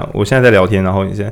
啊，我现在在聊天，然后你先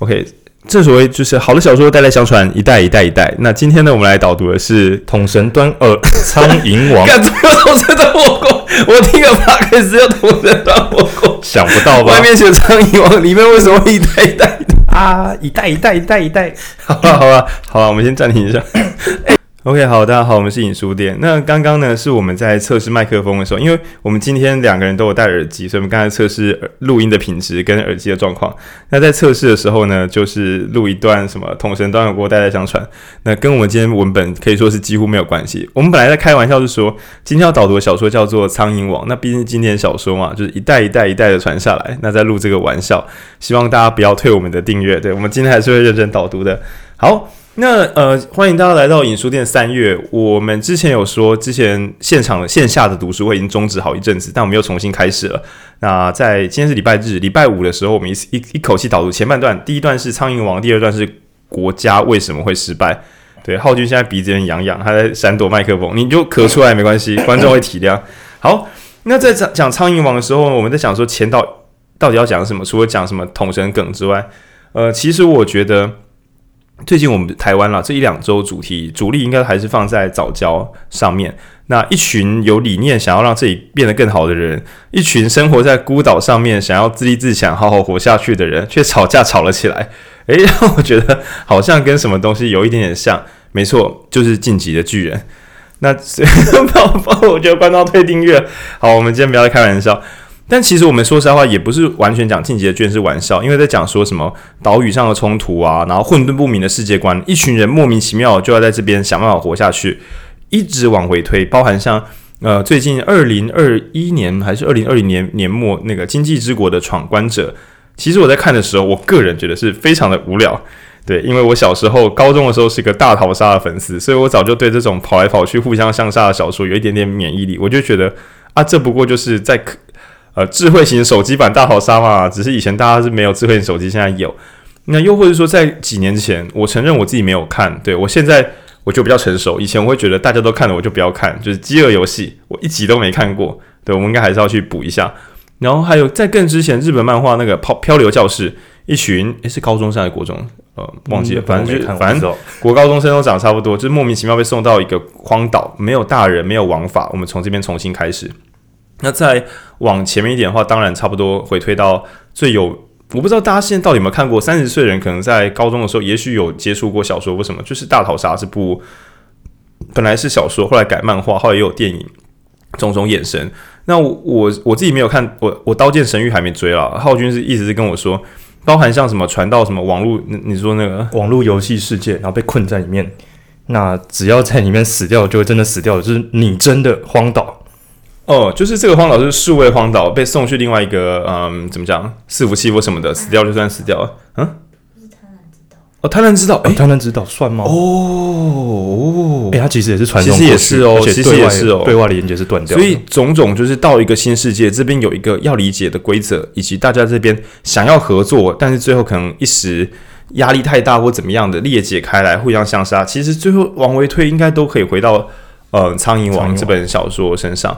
，OK，正所谓就是好的小说代代相传，一代一代一代。那今天呢，我们来导读的是《统神端呃 苍蝇王》。干什么统神端火锅？我听个 podcast 要统神端火锅，想不到吧？外面写苍蝇王，里面为什么会一代一代啊？一代一代一代一代。好吧，好吧，好吧，我们先暂停一下。OK，好，大家好，我们是影书店。那刚刚呢，是我们在测试麦克风的时候，因为我们今天两个人都有戴耳机，所以我们刚才测试录音的品质跟耳机的状况。那在测试的时候呢，就是录一段什么同声端火锅代代相传，那跟我们今天文本可以说是几乎没有关系。我们本来在开玩笑，是说今天要导读的小说叫做《苍蝇王》，那毕竟经典小说嘛，就是一代一代一代的传下来。那在录这个玩笑，希望大家不要退我们的订阅。对，我们今天还是会认真导读的。好。那呃，欢迎大家来到影书店三月。我们之前有说，之前现场线下的读书会已经终止好一阵子，但我们又重新开始了。那在今天是礼拜日，礼拜五的时候，我们一一一口气导读前半段。第一段是《苍蝇王》，第二段是国家为什么会失败。对，浩君现在鼻子有点痒痒，他在闪躲麦克风，你就咳出来没关系，观众会体谅。好，那在讲讲《苍蝇王》的时候，我们在想说前导到底要讲什么？除了讲什么统神梗之外，呃，其实我觉得。最近我们台湾啦，这一两周主题主力应该还是放在早教上面。那一群有理念想要让自己变得更好的人，一群生活在孤岛上面想要自立自强、好好活下去的人，却吵架吵了起来。诶，让我觉得好像跟什么东西有一点点像。没错，就是晋级的巨人。那宝宝，我觉得关到退订阅。好，我们今天不要再开玩笑。但其实我们说实在话，也不是完全讲进击的卷是玩笑，因为在讲说什么岛屿上的冲突啊，然后混沌不明的世界观，一群人莫名其妙就要在这边想办法活下去，一直往回推，包含像呃最近二零二一年还是二零二零年年末那个《经济之国的闯关者》，其实我在看的时候，我个人觉得是非常的无聊，对，因为我小时候高中的时候是一个大逃杀的粉丝，所以我早就对这种跑来跑去、互相相杀的小说有一点点免疫力，我就觉得啊，这不过就是在。呃，智慧型手机版大逃杀嘛，只是以前大家是没有智慧型手机，现在有。那又或者说，在几年前，我承认我自己没有看。对，我现在我就比较成熟，以前我会觉得大家都看了，我就不要看。就是《饥饿游戏》，我一集都没看过。对，我们应该还是要去补一下。然后还有在更之前，日本漫画那个《漂漂流教室》，一群诶是高中生还是国中？呃，忘记了，反正就反正国高中生都长得差不多，就是莫名其妙被送到一个荒岛，没有大人，没有王法，我们从这边重新开始。那再往前面一点的话，当然差不多回推到最有，我不知道大家现在到底有没有看过。三十岁人可能在高中的时候，也许有接触过小说。为什么？就是《大逃杀》这部本来是小说，后来改漫画，后来也有电影，种种衍生。那我我我自己没有看，我我《刀剑神域》还没追了。浩君是一直是跟我说，包含像什么传到什么网络，你说那个网络游戏世界，然后被困在里面，那只要在里面死掉，就会真的死掉，就是你真的荒岛。哦，就是这个荒岛是数位荒岛，被送去另外一个，嗯，怎么讲，伺服器或什么的，死掉就算死掉了。嗯，不是贪婪之岛哦，贪婪之岛，诶，贪婪之岛算吗？哦哦，诶，它其实也是传，其实也是哦，其实也是哦，对外的连接是断掉。所以种种就是到一个新世界，这边有一个要理解的规则，以及大家这边想要合作，但是最后可能一时压力太大或怎么样的裂解开来，互相相杀。其实最后往回推，应该都可以回到呃《苍蝇王》这本小说身上。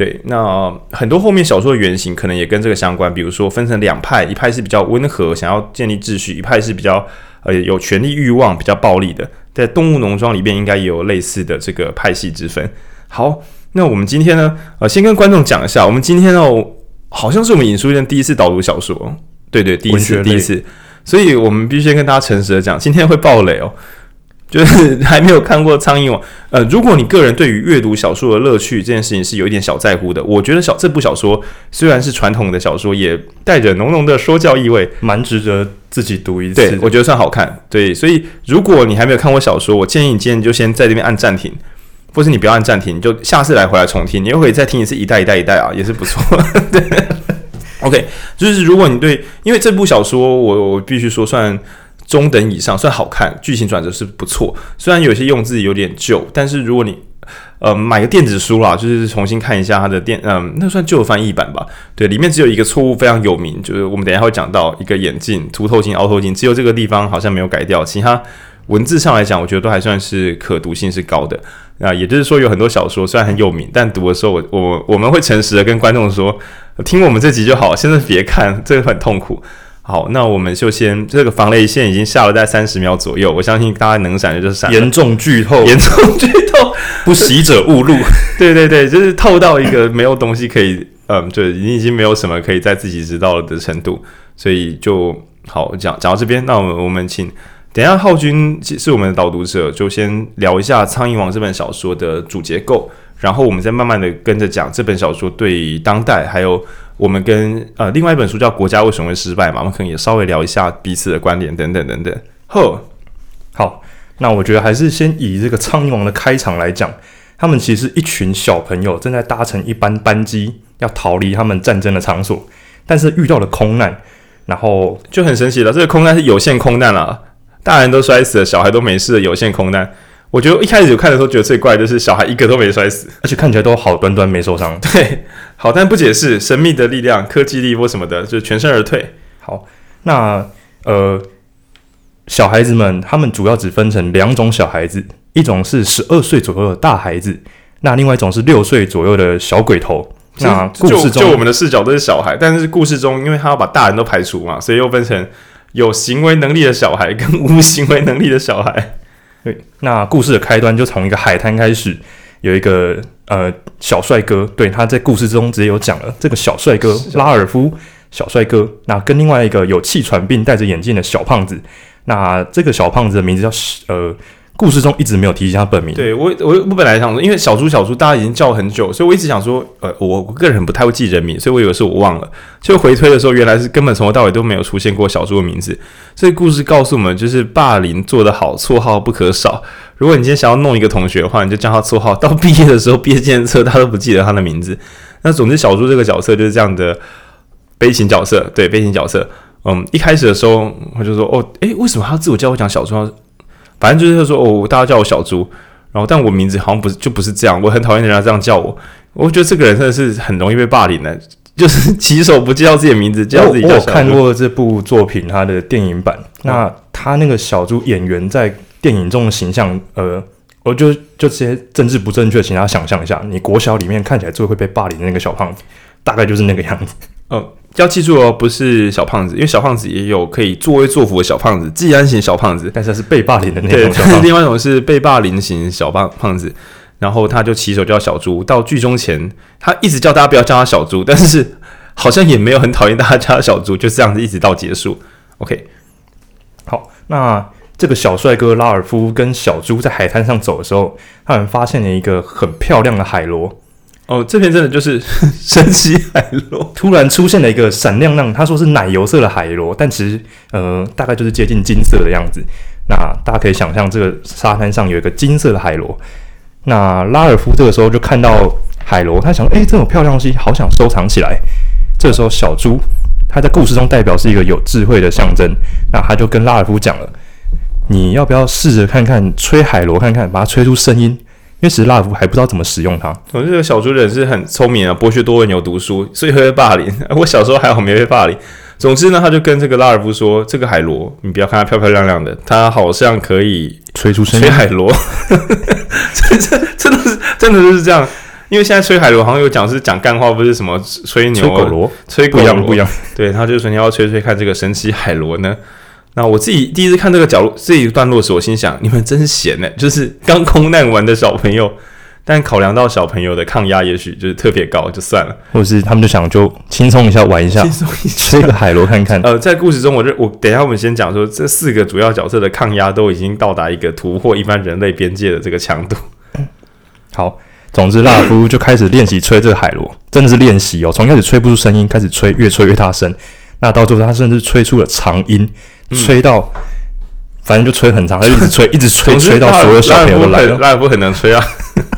对，那很多后面小说的原型可能也跟这个相关，比如说分成两派，一派是比较温和，想要建立秩序；一派是比较呃有权力欲望、比较暴力的。在《动物农庄》里边应该也有类似的这个派系之分。好，那我们今天呢，呃，先跟观众讲一下，我们今天哦，好像是我们影书店第一次导读小说，对对，第一次，第一次，所以我们必须先跟大家诚实的讲，今天会爆雷哦。就是还没有看过《苍蝇王》。呃，如果你个人对于阅读小说的乐趣这件事情是有一点小在乎的，我觉得小这部小说虽然是传统的小说，也带着浓浓的说教意味，蛮值得自己读一次。对，我觉得算好看。对，所以如果你还没有看过小说，我建议你今天就先在这边按暂停，或是你不要按暂停，你就下次来回来重听，你又可以再听一次一代一代一代啊，也是不错。对，OK，就是如果你对，因为这部小说我我必须说算。中等以上算好看，剧情转折是不错。虽然有些用字有点旧，但是如果你呃买个电子书啦，就是重新看一下它的电，嗯、那算旧翻译版吧。对，里面只有一个错误非常有名，就是我们等一下会讲到一个眼镜凸透镜、凹透镜，只有这个地方好像没有改掉。其他文字上来讲，我觉得都还算是可读性是高的。啊，也就是说有很多小说虽然很有名，但读的时候我我我们会诚实的跟观众说，听我们这集就好，现在别看，这个很痛苦。好，那我们就先这个防雷线已经下了在三十秒左右，我相信大家能闪的就闪。严重剧透，严重剧透，不喜者勿入。对对对，就是透到一个没有东西可以，嗯，就你已经没有什么可以在自己知道了的程度，所以就好讲讲到这边。那我们我们请等一下浩君是我们的导读者，就先聊一下《苍蝇王》这本小说的主结构，然后我们再慢慢的跟着讲这本小说对当代还有。我们跟呃另外一本书叫《国家为什么会失败》嘛，我们可能也稍微聊一下彼此的观点等等等等。呵，好，那我觉得还是先以这个《苍蝇王》的开场来讲，他们其实一群小朋友正在搭乘一班班机要逃离他们战争的场所，但是遇到了空难，然后就很神奇了。这个空难是有限空难了，大人都摔死了，小孩都没事的有限空难。我觉得一开始有看的时候觉得最怪的是小孩一个都没摔死，而且看起来都好端端没受伤。对，好，但不解释神秘的力量、科技力或什么的，就全身而退。好，那呃，小孩子们他们主要只分成两种小孩子，一种是十二岁左右的大孩子，那另外一种是六岁左右的小鬼头。那故事中就，就我们的视角都是小孩，但是故事中因为他要把大人都排除嘛，所以又分成有行为能力的小孩跟无行为能力的小孩。对，那故事的开端就从一个海滩开始，有一个呃小帅哥，对，他在故事中直接有讲了，这个小帅哥拉尔夫，小帅哥，那跟另外一个有气喘病、戴着眼镜的小胖子，那这个小胖子的名字叫呃。故事中一直没有提及他本名。对我，我我本来想说，因为小猪小猪大家已经叫很久，所以我一直想说，呃，我个人很不太会记人名，所以我以为是我忘了。就回推的时候，原来是根本从头到尾都没有出现过小猪的名字。所以故事告诉我们，就是霸凌做得好，绰号不可少。如果你今天想要弄一个同学的话，你就叫他绰号，到毕业的时候，毕业纪念册他都不记得他的名字。那总之，小猪这个角色就是这样的悲情角色，对，悲情角色。嗯，一开始的时候我就说，哦，诶，为什么他自我介绍讲小猪？反正就是说，哦，大家叫我小猪，然后但我名字好像不是，就不是这样。我很讨厌人家这样叫我，我觉得这个人真的是很容易被霸凌的，就是起手不叫自己的名字，叫自己叫小猪。我看过这部作品，他的电影版，那他那个小猪演员在电影中的形象，呃，我就就这些政治不正确，请大家想象一下，你国小里面看起来最会被霸凌的那个小胖子，大概就是那个样子。嗯。要记住哦，不是小胖子，因为小胖子也有可以作威作福的小胖子，技安型小胖子，但是他是被霸凌的那种。对，但是另外一种是被霸凌型小胖胖子，然后他就起手叫小猪。到剧中前，他一直叫大家不要叫他小猪，但是好像也没有很讨厌大家叫他小猪，就这样子一直到结束。OK，好，那这个小帅哥拉尔夫跟小猪在海滩上走的时候，他们发现了一个很漂亮的海螺。哦，这篇真的就是 神奇海螺，突然出现了一个闪亮亮，他说是奶油色的海螺，但其实呃大概就是接近金色的样子。那大家可以想象，这个沙滩上有一个金色的海螺。那拉尔夫这个时候就看到海螺，他想说，诶，这种漂亮东西，好想收藏起来。这个时候，小猪他在故事中代表是一个有智慧的象征，那他就跟拉尔夫讲了，你要不要试着看看吹海螺，看看把它吹出声音。因为其实拉尔夫还不知道怎么使用它。我这个小猪人是很聪明啊，博学多闻，有读书，所以会被霸凌。我小时候还好没被霸凌。总之呢，他就跟这个拉尔夫说：“这个海螺，你不要看它漂漂亮亮的，它好像可以吹出声音。”吹海螺，这这真的是真的就是这样。因为现在吹海螺好像有讲是讲干话，不是什么吹牛、吹狗螺、吹不一样不一样。对，他就说你要吹吹看这个神奇海螺呢。那我自己第一次看这个角落这一段落时，我心想：你们真闲呢，就是刚空难完的小朋友。但考量到小朋友的抗压，也许就是特别高，就算了。或者是他们就想就轻松一下玩一下，轻松一下吹个海螺看看。呃，在故事中我，我我等一下我们先讲说，这四个主要角色的抗压都已经到达一个突破一般人类边界的这个强度。好，总之拉夫就开始练习吹这个海螺，真的是练习哦。从开始吹不出声音，开始吹，越吹越大声。那到最后，他甚至吹出了长音。吹到，嗯、反正就吹很长，他就一直吹，一直吹，吹到所有小朋友都来了。拉尔夫很能吹啊，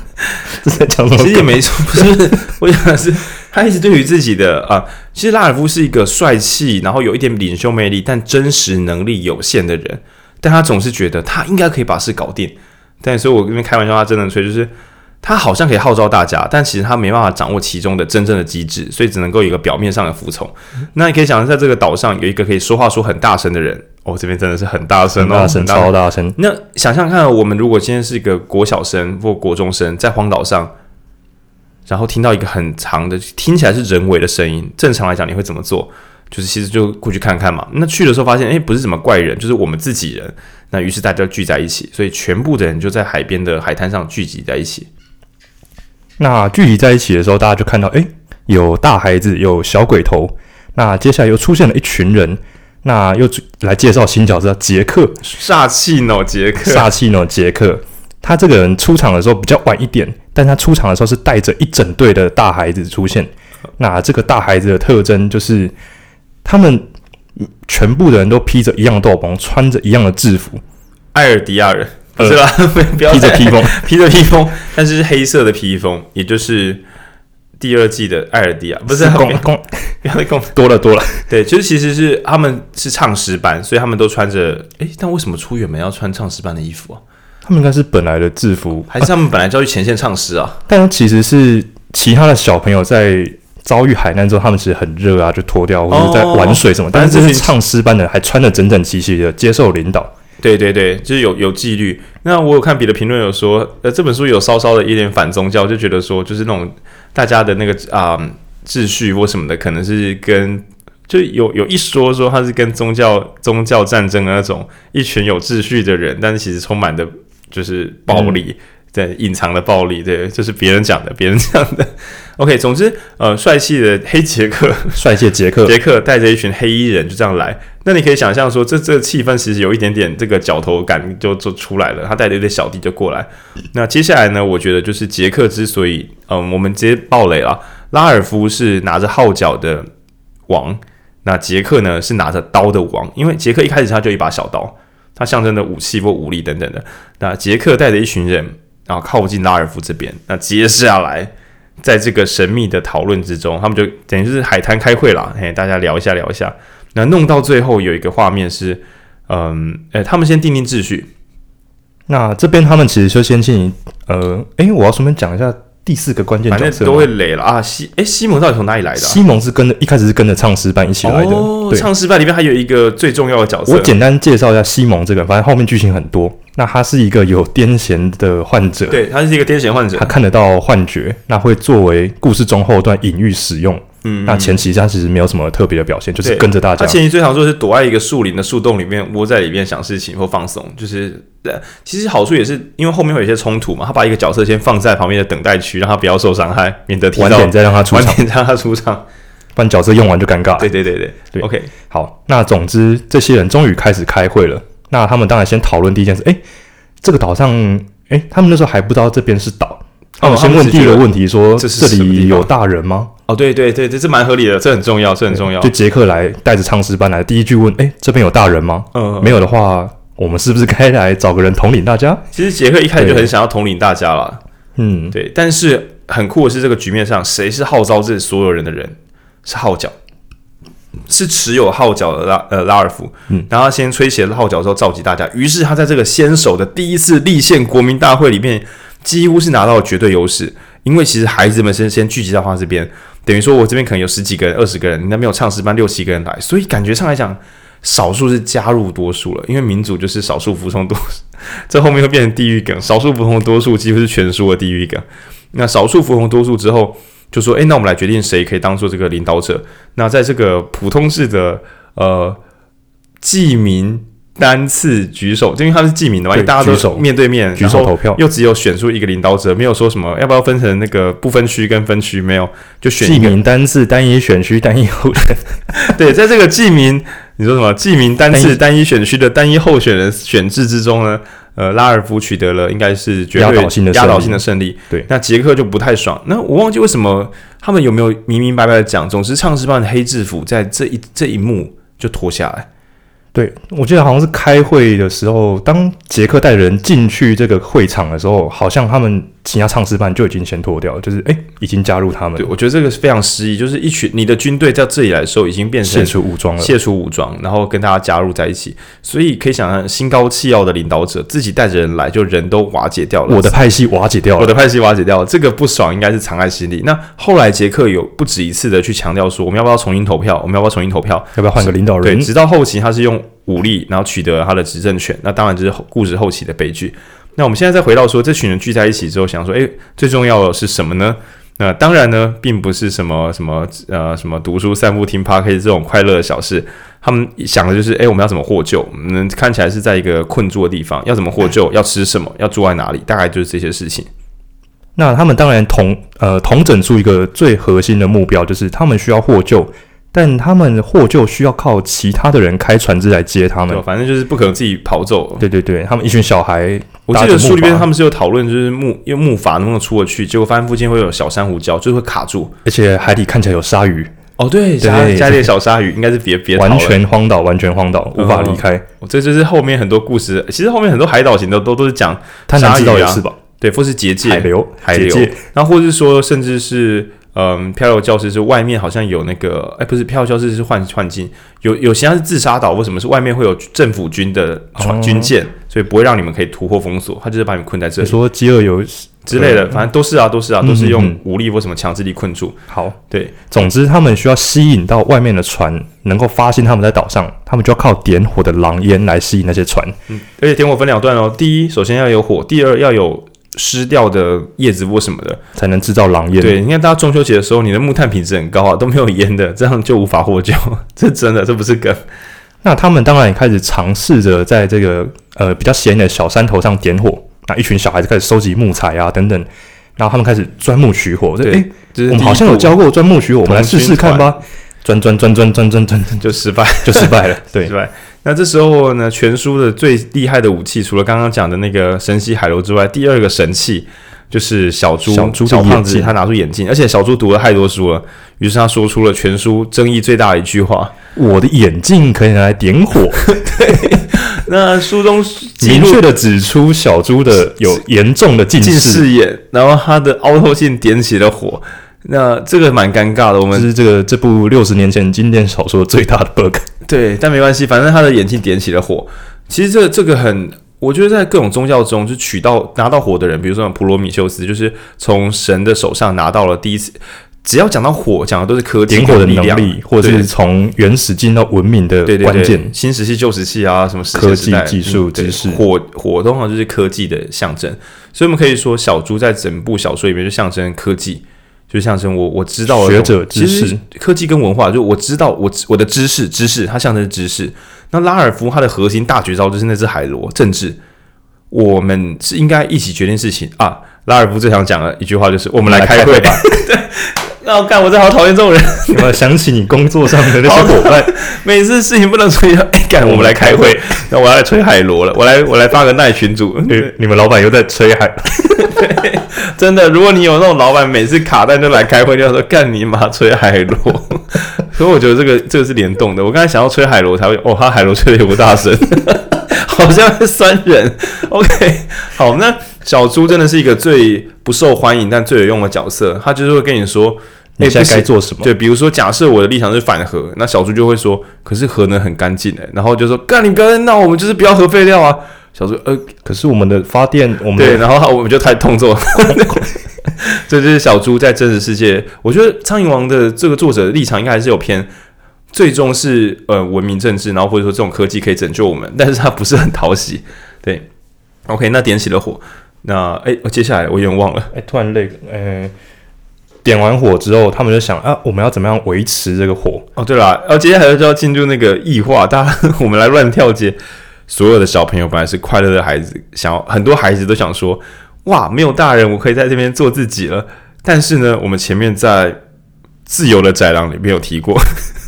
这在讲什么？其实也没错，不是，我想的是，他一直对于自己的啊，其实拉尔夫是一个帅气，然后有一点领袖魅力，但真实能力有限的人。但他总是觉得他应该可以把事搞定。但所以我跟你开玩笑，他真的吹，就是。他好像可以号召大家，但其实他没办法掌握其中的真正的机制，所以只能够有一个表面上的服从。嗯、那你可以想象，在这个岛上有一个可以说话说很大声的人，哦，这边真的是很大声哦，大声，超大声。那想象看，我们如果今天是一个国小生或国中生，在荒岛上，然后听到一个很长的、听起来是人为的声音，正常来讲你会怎么做？就是其实就过去看看嘛。那去的时候发现，哎，不是什么怪人，就是我们自己人。那于是大家聚在一起，所以全部的人就在海边的海滩上聚集在一起。那聚集在一起的时候，大家就看到，哎，有大孩子，有小鬼头。那接下来又出现了一群人，那又来介绍新角色杰克，煞气呢，杰克，煞气呢，杰克。他这个人出场的时候比较晚一点，但他出场的时候是带着一整队的大孩子出现。那这个大孩子的特征就是，他们全部的人都披着一样的斗篷，穿着一样的制服。艾尔迪亚人，呃、是吧？披着披风，披着披风，但是是黑色的披风，也就是第二季的艾尔迪亚，不是公公，不要公多了多了。对，就是其实是他们是唱诗班，所以他们都穿着。诶，但为什么出远门要穿唱诗班的衣服啊？他们应该是本来的制服，还是他们本来就要去前线唱诗啊？啊但其实是其他的小朋友在遭遇海难之后，他们其实很热啊，就脱掉或者在玩水什么。哦、但是这些唱诗班的还穿的整整齐齐的，接受领导。对对对，就是有有纪律。那我有看别的评论有说，呃，这本书有稍稍的一点反宗教，就觉得说，就是那种大家的那个啊、呃、秩序或什么的，可能是跟。就有有一说说他是跟宗教宗教战争的那种一群有秩序的人，但是其实充满的就是暴力，在隐、嗯、藏的暴力，对，这、就是别人讲的，别人讲的。OK，总之，呃，帅气的黑杰克，帅气杰克，杰克带着一群黑衣人就这样来。那你可以想象说，这这气氛其实有一点点这个角头感就就出来了。他带着一堆小弟就过来。那接下来呢，我觉得就是杰克之所以，嗯、我们直接爆雷了，拉尔夫是拿着号角的王。那杰克呢，是拿着刀的王，因为杰克一开始他就一把小刀，他象征的武器或武力等等的。那杰克带着一群人，然后靠近拉尔夫这边。那接下来，在这个神秘的讨论之中，他们就等于是海滩开会了，嘿，大家聊一下聊一下。那弄到最后有一个画面是，嗯，诶，他们先定定秩序。那这边他们其实就先进，呃，诶，我要顺便讲一下。第四个关键角色都会累了啊！西诶，西蒙到底从哪里来的、啊？西蒙是跟着一开始是跟着唱诗班一起来的。哦，对唱诗班里面还有一个最重要的角色。我简单介绍一下西蒙这个人，反正后面剧情很多。那他是一个有癫痫的患者，对，他是一个癫痫患者，他看得到幻觉，那会作为故事中后段隐喻使用。嗯，那前期他其实没有什么特别的表现，就是跟着大家。他前期最常做是躲在一个树林的树洞里面，窝在里面想事情或放松。就是，其实好处也是因为后面会有一些冲突嘛。他把一个角色先放在旁边的等待区，让他不要受伤害，免得提到晚点再让他出场，晚点再让他出场，不然角色用完就尴尬。对对对对对，OK。好，那总之这些人终于开始开会了。那他们当然先讨论第一件事，哎，这个岛上，哎，他们那时候还不知道这边是岛。他们先问第一个问题说：“这里有大人吗？”哦，对对对，这是蛮合理的，这很重要，这很重要。就杰克来带着唱诗班来，第一句问：“哎，这边有大人吗？”嗯，没有的话，我们是不是该来找个人统领大家？其实杰克一开始就很想要统领大家了。嗯，对。但是很酷的是，这个局面上谁是号召这所有人的人？是号角，是持有号角的拉呃拉尔夫。嗯，然后他先吹起了号角之后召集大家，于是他在这个先手的第一次立宪国民大会里面。几乎是拿到了绝对优势，因为其实孩子们先先聚集到他这边，等于说我这边可能有十几个人、二十个人，你那边有唱诗班六七个人来，所以感觉上来讲，少数是加入多数了，因为民主就是少数服从多数，这后面会变成地狱梗，少数服从多数几乎是全输的地狱梗。那少数服从多数之后，就说，诶，那我们来决定谁可以当做这个领导者。那在这个普通制的呃记名。单次举手，因为他是记名的嘛，对大家都面对面举手投票，又只有选出一个领导者，没有说什么要不要分成那个不分区跟分区，没有，就选记名单次单一选区单一候选。对，在这个记名，你说什么记名单次单一选区的单一候选人选制之中呢？呃，拉尔夫取得了应该是绝对压倒性的压倒性的胜利。对，那杰克就不太爽。那我忘记为什么他们有没有明明白白的讲，总之唱诗班的黑制服在这一这一幕就脱下来。对，我记得好像是开会的时候，当杰克带人进去这个会场的时候，好像他们。其他唱诗班就已经先脱掉了，就是哎，已经加入他们。对，我觉得这个是非常失意，就是一群你的军队在这里来的时候，已经变成卸除武装了，卸除武装，然后跟大家加入在一起。所以可以想象，心高气傲的领导者自己带着人来，就人都瓦解掉了。我的派系瓦解掉了，我的派系瓦解掉了，这个不爽应该是藏在心里。那后来杰克有不止一次的去强调说，我们要不要重新投票？我们要不要重新投票？要不要换个领导人？对，直到后期他是用武力，然后取得他的执政权。那当然就是故事后期的悲剧。那我们现在再回到说，这群人聚在一起之后，想说，诶，最重要的是什么呢？那当然呢，并不是什么什么呃什么读书散步听 Podcast 这种快乐的小事。他们想的就是，哎，我们要怎么获救？嗯，看起来是在一个困住的地方，要怎么获救？要吃什么？要住在哪里？大概就是这些事情。那他们当然同呃同整出一个最核心的目标，就是他们需要获救，但他们获救需要靠其他的人开船只来接他们。反正就是不可能自己跑走。对对对，他们一群小孩。我记得书里边他们是有讨论，就是木用木筏能不能出得去，结果发现附近会有小珊瑚礁，就会卡住，而且海底看起来有鲨鱼。哦，对，加加点小鲨鱼，应该是别别完全荒岛，完全荒岛，无法离开。这就是后面很多故事，其实后面很多海岛型的都都是讲鲨鱼啊，是吧？对，或是结界、海流、海流，然后或者是说，甚至是嗯，漂流教室是外面好像有那个，哎，不是漂流教室是幻幻境，有有些是自杀岛，为什么是外面会有政府军的船军舰，所以不会让你们可以突破封锁，他就是把你们困在这里。说饥饿游戏。之类的，反正都是啊，都是啊，都是用武力或什么强制力困住。好，对，总之他们需要吸引到外面的船，能够发现他们在岛上，他们就要靠点火的狼烟来吸引那些船。嗯，而且点火分两段哦，第一，首先要有火，第二要有湿掉的叶子或什么的，才能制造狼烟。对，你看大家中秋节的时候，你的木炭品质很高啊，都没有烟的，这样就无法获救。这真的，这不是梗。那他们当然也开始尝试着在这个呃比较显眼的小山头上点火。那一群小孩子开始收集木材啊，等等，然后他们开始钻木取火。对，诶，我们好像有教过钻木取火，我们来试试看吧。钻钻钻钻钻钻钻，就失败，就失败了。对，失败。那这时候呢，全书的最厉害的武器，除了刚刚讲的那个神奇海螺之外，第二个神器就是小猪，小猪小胖子，他拿出眼镜，而且小猪读了太多书了，于是他说出了全书争议最大的一句话：“我的眼镜可以拿来点火。”对。那书中明确的指出小猪的有严重的近视，近视眼，然后他的凹透镜点起了火，那这个蛮尴尬的。我们是这个这部六十年前经典小说最大的 bug。对，但没关系，反正他的眼睛点起了火。其实这、这个很，我觉得在各种宗教中，就取到拿到火的人，比如说普罗米修斯，就是从神的手上拿到了第一次。只要讲到火，讲的都是科技、点火的能力，或者是从原始进到文明的关键。新石器、旧石器啊，什么科技、技术、知识，火火通常就是科技的象征。所以，我们可以说，小猪在整部小说里面就象征科技，就象征我我知道学者知识。科技跟文化，就我知道我我的知识，知识它象征知识。那拉尔夫他的核心大绝招就是那只海螺，政治。我们是应该一起决定事情啊。拉尔夫最常讲的一句话就是：我们来开会吧。对。那我干，我真好讨厌这种人。有没有想起你工作上的那些伙伴？每次事情不能吹，哎，干，我们来开会。那我要来吹海螺了。我来，我来发个耐群主。你你们老板又在吹海。对，真的，如果你有那种老板，每次卡单就来开会，就要说干你妈吹海螺。所以我觉得这个这个是联动的。我刚才想要吹海螺，才会哦，他海螺吹的也不大声，好像是酸人。OK，好，那小猪真的是一个最不受欢迎但最有用的角色。他就是会跟你说。你现在该做什么？对，比如说，假设我的立场是反核，那小猪就会说：“可是核能很干净诶。”然后就说：“干，你不要再闹，我们就是不要核废料啊。”小猪呃，可是我们的发电，我们对，然后我们就太动作。这就是小猪在真实世界。我觉得《苍蝇王》的这个作者的立场应该还是有偏，最终是呃文明政治，然后或者说这种科技可以拯救我们，但是他不是很讨喜。对，OK，那点起了火，那哎，我接下来我有点忘了，哎，突然累了，哎。点完火之后，他们就想啊，我们要怎么样维持这个火？哦，对了，然后接下来就要进入那个异化，大家 我们来乱跳接。所有的小朋友本来是快乐的孩子，想要很多孩子都想说，哇，没有大人，我可以在这边做自己了。但是呢，我们前面在自由的宅廊里面有提过，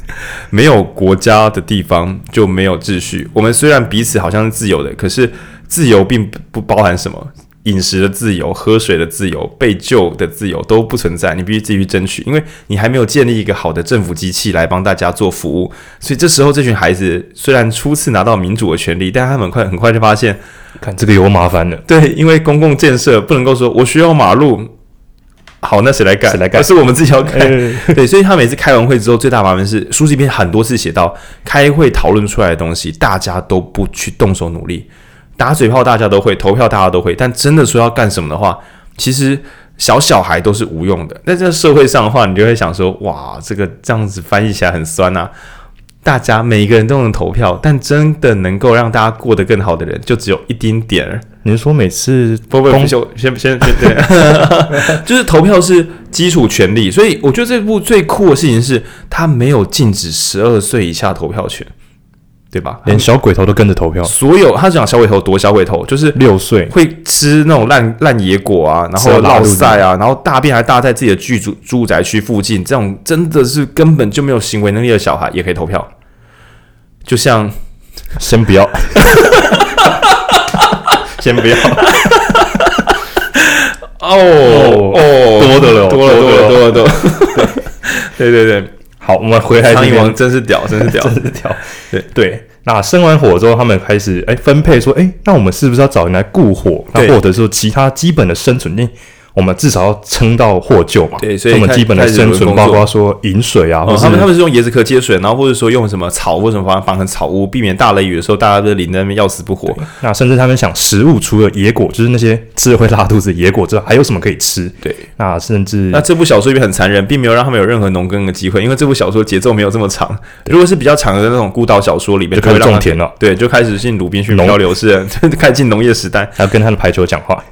没有国家的地方就没有秩序。我们虽然彼此好像是自由的，可是自由并不包含什么。饮食的自由、喝水的自由、被救的自由都不存在，你必须自己去争取，因为你还没有建立一个好的政府机器来帮大家做服务。所以这时候，这群孩子虽然初次拿到民主的权利，但他们很快很快就发现，看这个有麻烦了。对，因为公共建设不能够说我需要马路，好，那谁来干？谁来干？而是我们自己要干。对，所以他每次开完会之后，最大麻烦是书这边很多次写到，开会讨论出来的东西，大家都不去动手努力。打嘴炮大家都会，投票大家都会，但真的说要干什么的话，其实小小孩都是无用的。那在社会上的话，你就会想说，哇，这个这样子翻译起来很酸啊。大家每一个人都能投票，但真的能够让大家过得更好的人，就只有一丁点儿。你是说每次不不不，先先先对，就是投票是基础权利，所以我觉得这部最酷的事情是，他没有禁止十二岁以下投票权。对吧？连小鬼头都跟着投票。所有他讲小鬼头多小鬼头，就是六岁会吃那种烂烂野果啊，然后落赛啊，然后大便还大在自己的居住住宅区附近，这种真的是根本就没有行为能力的小孩也可以投票。就像，先不要，先不要。哦哦，多的了，多了多了多了多了。对对对。好，我们回来。苍蝇王真是屌，真是屌，真是屌。对对，那生完火之后，他们开始哎分配说，哎，那我们是不是要找人来固火？那或者说其他基本的生存力。我们至少要撑到获救嘛？对，所以我们基本的生存，包括说饮水啊，他们他们是用椰子壳接水，然后或者说用什么草或什么方法绑成草屋，避免大雷雨的时候大家都淋在那边要死不活。那甚至他们想食物，除了野果，就是那些吃了会拉肚子的野果之外，还有什么可以吃？对，那甚至那这部小说里面很残忍，并没有让他们有任何农耕的机会，因为这部小说节奏没有这么长。如果是比较长的那种孤岛小说里面，就开始种田了，对，就开始进鲁滨逊漂流式，开始进农业时代，还要跟他的排球讲话。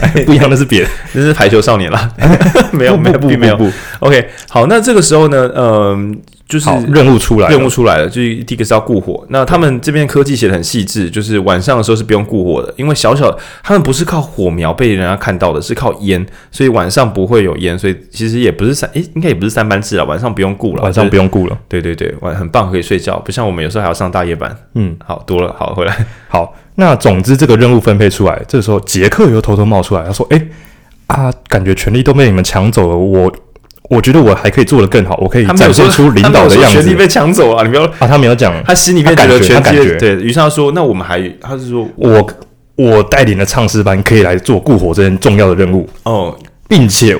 不一样的是别的，那是排球少年啦，没有没有并没有。OK，好，那这个时候呢，嗯，就是任务出来，任务出来了，就是第一个是要固火。那他们这边科技写的很细致，就是晚上的时候是不用固火的，因为小小他们不是靠火苗被人家看到的，是靠烟，所以晚上不会有烟，所以其实也不是三，诶，应该也不是三班制了，晚上不用顾了，晚上不用顾了。对对对，晚很棒，可以睡觉，不像我们有时候还要上大夜班。嗯，好多了，好回来，好。那总之，这个任务分配出来，这个时候杰克又偷偷冒出来，他说：“哎，啊，感觉权力都被你们抢走了，我我觉得我还可以做得更好，我可以展现出领导的样子。”权力被抢走了，你不要啊！他没有讲，他心里面觉得权力对。于是他说：“那我们还，他是说我我带领的唱诗班可以来做固火这件重要的任务哦，并且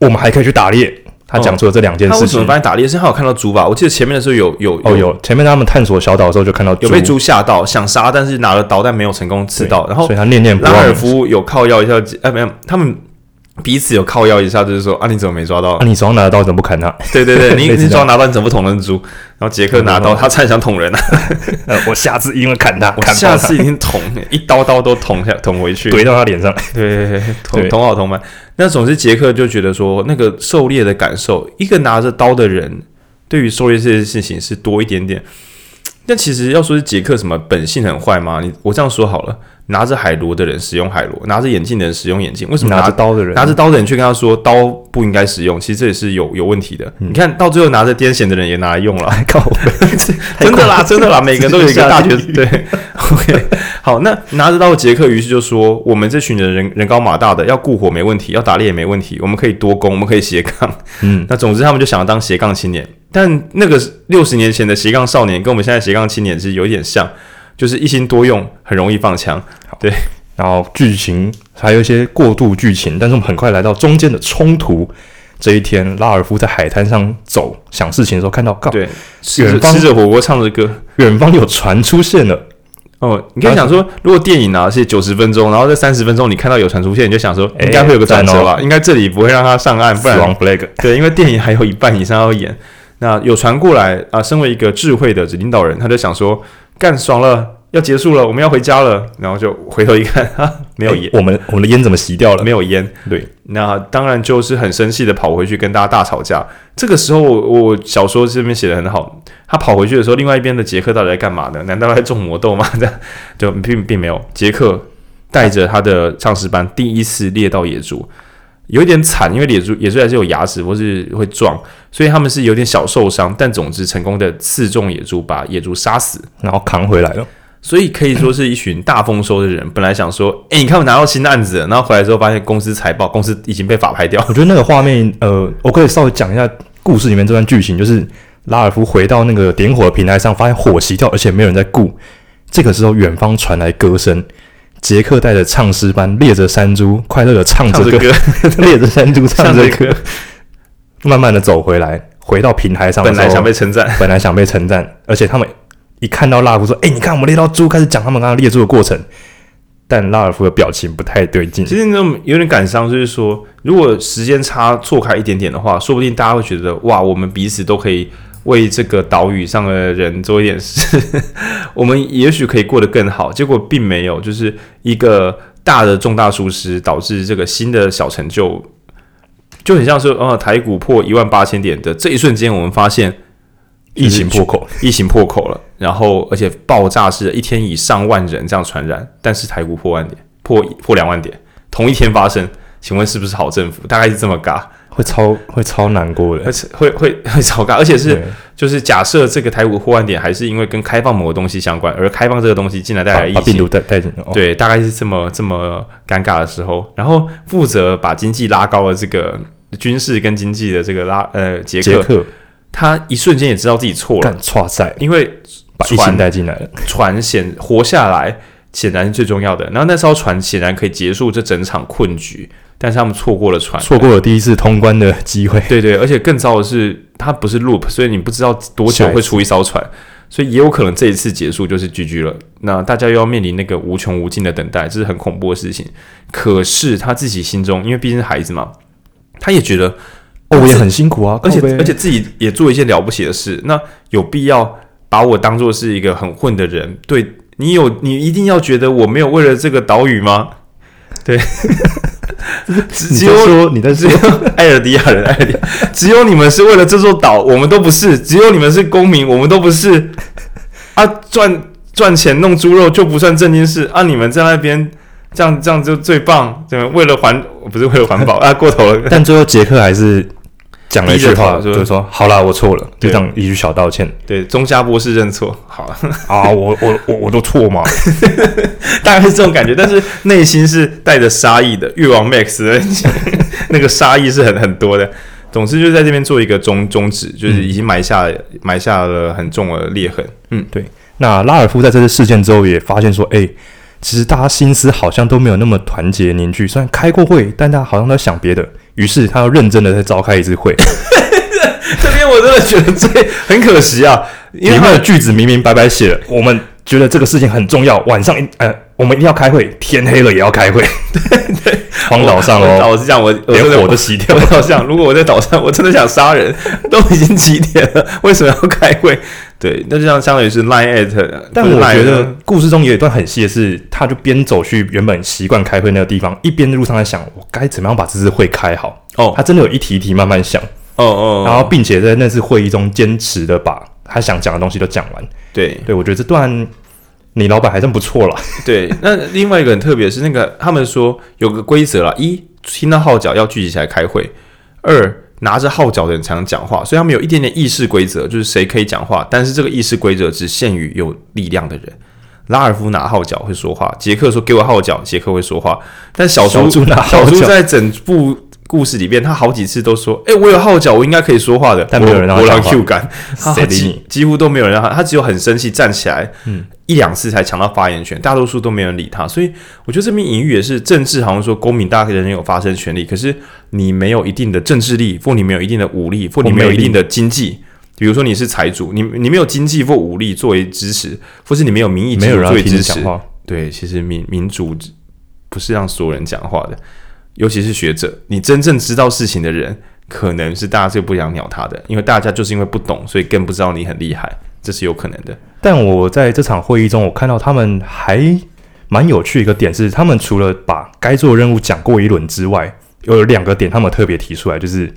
我们还可以去打猎。”他讲出了这两件事情。他为什么发现打猎是他有看到猪吧？我记得前面的时候有有哦有前面他们探索小岛的时候就看到有被猪吓到，想杀，但是拿了导弹没有成功刺到。然后所以他念念不忘。拉尔夫有靠药一下，哎没有，他们彼此有靠腰一下，就是说啊你怎么没抓到？啊你手上拿的刀怎么不砍他？对 对对，你你手上拿刀你怎么不捅人猪？然后杰克拿刀，他差点想捅人啊！我下次一定会砍他，我下次一定捅，一刀刀都捅下捅回去，怼到他脸上。对对对，捅捅好捅满。那总之，杰克就觉得说，那个狩猎的感受，一个拿着刀的人，对于狩猎这件事情是多一点点。但其实要说是杰克什么本性很坏吗？你我这样说好了。拿着海螺的人使用海螺，拿着眼镜的人使用眼镜。为什么拿着刀的人拿着刀的人却跟他说刀不应该使用？其实这也是有有问题的。嗯、你看到最后拿着癫痫的人也拿来用了，靠！真的啦，真的啦，每个人都有一 个大学对。OK，好，那拿着刀的杰克于是就说：“我们这群人人人高马大的，要顾火没问题，要打猎也没问题，我们可以多攻，我们可以斜杠。”嗯，那总之他们就想要当斜杠青年，但那个六十年前的斜杠少年跟我们现在斜杠青年是有一点像。就是一心多用，很容易放枪。对，然后剧情还有一些过渡剧情，但是我们很快来到中间的冲突。这一天，拉尔夫在海滩上走，想事情的时候，看到，对，吃着吃着火锅，唱着歌，远方有船出现了。哦，你可以想说，如果电影啊是九十分钟，然后在三十分钟你看到有船出现，你就想说，应该会有个转折吧？欸、应该这里不会让他上岸，不然。对，因为电影还有一半以上要演。那有船过来啊，身为一个智慧的领导人，他就想说。干爽了，要结束了，我们要回家了。然后就回头一看，哈，没有烟。我们我们的烟怎么熄掉了？没有烟。对，那当然就是很生气的跑回去跟大家大吵架。这个时候，我小说这边写的很好。他跑回去的时候，另外一边的杰克到底在干嘛呢？难道在种魔豆吗？这样就并并没有。杰克带着他的唱诗班第一次猎到野猪。有一点惨，因为野猪野猪还是有牙齿或是会撞，所以他们是有点小受伤。但总之成功的刺中野猪，把野猪杀死，然后扛回来了。所以可以说是一群大丰收的人。本来想说，哎，你看我拿到新的案子，然后回来之后发现公司财报，公司已经被法拍掉。我觉得那个画面，呃，我可以稍微讲一下故事里面这段剧情，就是拉尔夫回到那个点火的平台上，发现火熄掉，而且没有人在顾。这个时候，远方传来歌声。杰克带着唱诗班，列着山猪，快乐的唱着歌，列着山猪，唱着歌，慢慢的走回来，回到平台上。本来想被称赞，本来想被称赞，而且他们一看到拉尔夫说：“哎、欸，你看我们猎到猪，开始讲他们刚刚猎猪的过程。”但拉尔夫的表情不太对劲，其实那种有点感伤，就是说，如果时间差错开一点点的话，说不定大家会觉得哇，我们彼此都可以。为这个岛屿上的人做一点事，我们也许可以过得更好。结果并没有，就是一个大的重大疏失导致这个新的小成就，就很像是，哦，台股破一万八千点的这一瞬间，我们发现疫情破口，疫情破口了，然后而且爆炸式的一天以上万人这样传染，但是台股破万点，破破两万点，同一天发生，请问是不是好政府？大概是这么尬。会超会超难过的，而且会会会超尬，而且是就是假设这个台股破万点，还是因为跟开放某个东西相关，而开放这个东西进来带来疫情，病毒带带进，对，大概是这么这么尴尬的时候，然后负责把经济拉高的这个军事跟经济的这个拉呃杰克，他一瞬间也知道自己错了，错赛，因为把疫情带进来了，船险活下来显然是最重要的，然后那艘船显然可以结束这整场困局。但是他们错过了船，错过了第一次通关的机会。对对，而且更糟的是，它不是 loop，所以你不知道多久会出一艘船，所以也有可能这一次结束就是 GG 了。那大家又要面临那个无穷无尽的等待，这是很恐怖的事情。可是他自己心中，因为毕竟是孩子嘛，他也觉得哦，我也很辛苦啊，而且而且自己也做一些了不起的事。那有必要把我当做是一个很混的人？对，你有，你一定要觉得我没有为了这个岛屿吗？对。只有说你的只有艾尔迪亚人，艾尔迪亚，只有你们是为了这座岛，我们都不是。只有你们是公民，我们都不是。啊，赚赚钱弄猪肉就不算正经事啊！你们在那边这样这样就最棒，对吗？为了环不是为了环保啊，过头了。但最后杰克还是。讲了一句话，就是说：“好了，我错了。”就这样一句小道歉。对，中嘉博士认错。好了 啊，我我我我都错嘛，大概是这种感觉，但是内心是带着杀意的。越王 Max 的 那个杀意是很很多的。总之，就在这边做一个终终止，就是已经埋下、嗯、埋下了很重的裂痕。嗯，对。那拉尔夫在这次事件之后也发现说：“哎、欸，其实大家心思好像都没有那么团结凝聚。虽然开过会，但大家好像都在想别的。”于是他要认真的再召开一次会。这边我真的觉得这很可惜啊，因为他的句子明明白白写了，我们觉得这个事情很重要，晚上呃，我们一定要开会，天黑了也要开会。对对，荒岛上哦，我是这样，我连火都熄掉。我好像如果我在岛上，我真的想杀人，都已经几点了，为什么要开会？对，那就像相当于是 line at，但我觉得故事中有一段很细的是，他就边走去原本习惯开会那个地方，一边路上在想，我该怎么样把这次会开好。哦，他真的有一题一题慢慢想。哦哦，然后并且在那次会议中坚持的把他想讲的东西都讲完。对，对我觉得这段你老板还真不错了。对，那另外一个很特别是那个 他们说有个规则啦：一听到号角要聚集起来开会；二拿着号角的人才能讲话，所以他们有一点点议事规则，就是谁可以讲话。但是这个议事规则只限于有力量的人。拉尔夫拿号角会说话，杰克说给我号角，杰克会说话。但小猪，小猪拿号角，小猪在整部故事里边，他好几次都说：“诶，我有号角，我应该可以说话的。”但没有人让他 Q 感，谁理你？几乎都没有人让他，他只有很生气站起来，嗯，一两次才抢到发言权，大多数都没人理他。所以我觉得这边隐喻也是政治，好像说公民大家人人有发声权利，可是你没有一定的政治力，或你没有一定的武力，或你没有一定的经济。比如说你是财主，你你没有经济或武力作为支持，或是你没有民意作为支持。对，其实民民主不是让所有人讲话的，尤其是学者。你真正知道事情的人，可能是大家最不想鸟他的，因为大家就是因为不懂，所以更不知道你很厉害，这是有可能的。但我在这场会议中，我看到他们还蛮有趣一个点是，他们除了把该做任务讲过一轮之外，有两个点他们特别提出来，就是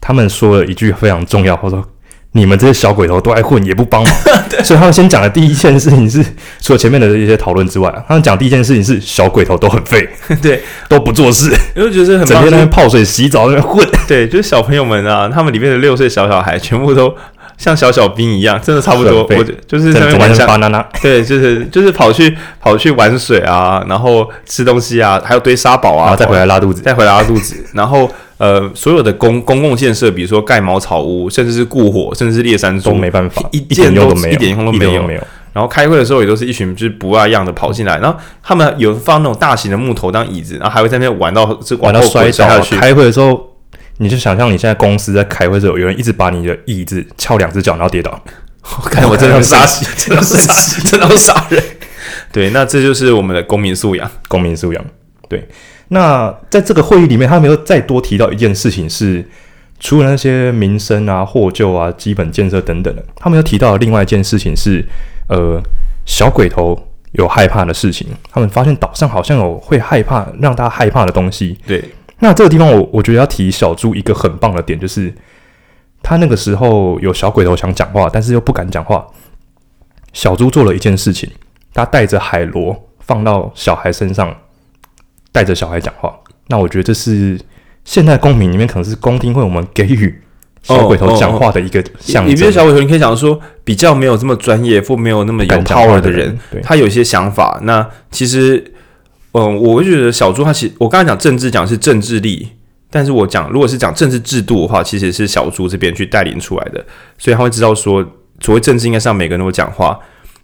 他们说了一句非常重要，或者说。你们这些小鬼头都爱混，也不帮忙，所以他们先讲的第一件事情是，除了前面的一些讨论之外，他们讲第一件事情是小鬼头都很废，对，都不做事，因为觉得很整天在那边泡水、洗澡，在那边混，对，就是小朋友们啊，他们里面的六岁小小孩，全部都像小小兵一样，真的差不多，我就是在那边玩沙拿拿，对，就是就是跑去跑去玩水啊，然后吃东西啊，还有堆沙堡啊，然后再回来拉肚子，再回来拉肚子，然后。呃，所有的公公共建设，比如说盖茅草屋，甚至是雇火，甚至是猎山猪，都没办法，一件都没有，一点用都没有。然后开会的时候，也都是一群就是不二样的跑进来，然后他们有放那种大型的木头当椅子，然后还会在那边玩到这玩到摔下去。开会的时候，你就想象你现在公司在开会的时候，有人一直把你的椅子翘两只脚，然后跌倒。我 看我 真的杀，真的是杀，真的要杀人。对，那这就是我们的公民素养，公民素养。对。那在这个会议里面，他没有再多提到一件事情，是除了那些民生啊、获救啊、基本建设等等的，他们又提到另外一件事情是，呃，小鬼头有害怕的事情，他们发现岛上好像有会害怕让大家害怕的东西。对，那这个地方我我觉得要提小猪一个很棒的点，就是他那个时候有小鬼头想讲话，但是又不敢讲话。小猪做了一件事情，他带着海螺放到小孩身上，带着小孩讲话。那我觉得这是现代公民里面可能是公听会我们给予。小鬼头讲话的一个象征。你比如小鬼头，你可以讲说比较没有这么专业或没有那么有 power 的人，他有一些想法。那其实，嗯，我会觉得小猪他其实我刚才讲政治讲是政治力，但是我讲如果是讲政治制度的话，其实是小猪这边去带领出来的，所以他会知道说，所谓政治应该是让每个人都讲话。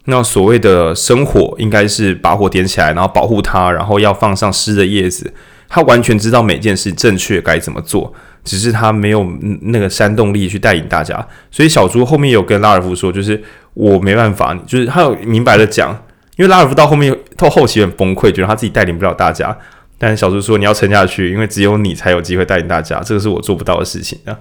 那所谓的生火应该是把火点起来，然后保护它，然后要放上湿的叶子。他完全知道每件事正确该怎么做。只是他没有那个煽动力去带领大家，所以小猪后面有跟拉尔夫说，就是我没办法，就是他有明白的讲，因为拉尔夫到后面到后期很崩溃，觉得他自己带领不了大家，但是小猪说你要撑下去，因为只有你才有机会带领大家，这个是我做不到的事情啊。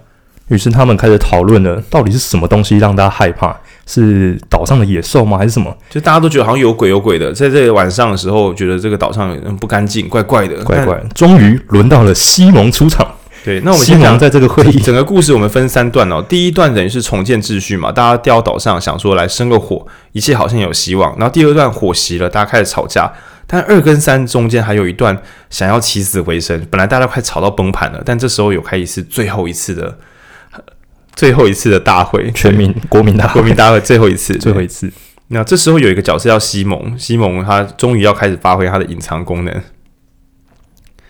于是他们开始讨论了，到底是什么东西让大家害怕？是岛上的野兽吗？还是什么？就大家都觉得好像有鬼有鬼的，在这个晚上的时候，觉得这个岛上不干净，怪怪的，怪怪。终于轮到了西蒙出场。对，那我们先讲在这个会议，整个故事我们分三段哦。第一段等于是重建秩序嘛，大家掉到岛上想说来生个火，一切好像有希望。然后第二段火熄了，大家开始吵架。但二跟三中间还有一段想要起死回生，本来大家快吵到崩盘了，但这时候有开一次最后一次的最后一次的大会，全民国民大会国民大会最后一次，最后一次。那这时候有一个角色叫西蒙，西蒙他终于要开始发挥他的隐藏功能，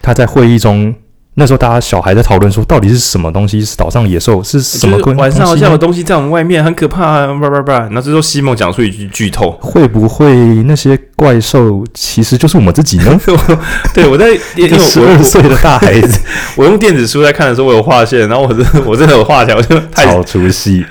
他在会议中。那时候大家小孩在讨论说，到底是什么东西？是岛上野兽？是什么？晚上好像有东西在我们外面，很可怕啊！叭叭叭。然后这时候西蒙讲出一句剧透：会不会那些怪兽其实就是我们自己呢？对，我在 十二岁的大孩子，我用电子书在看的时候，我有划线，然后我真的我真的有画起来，我就太超出戏，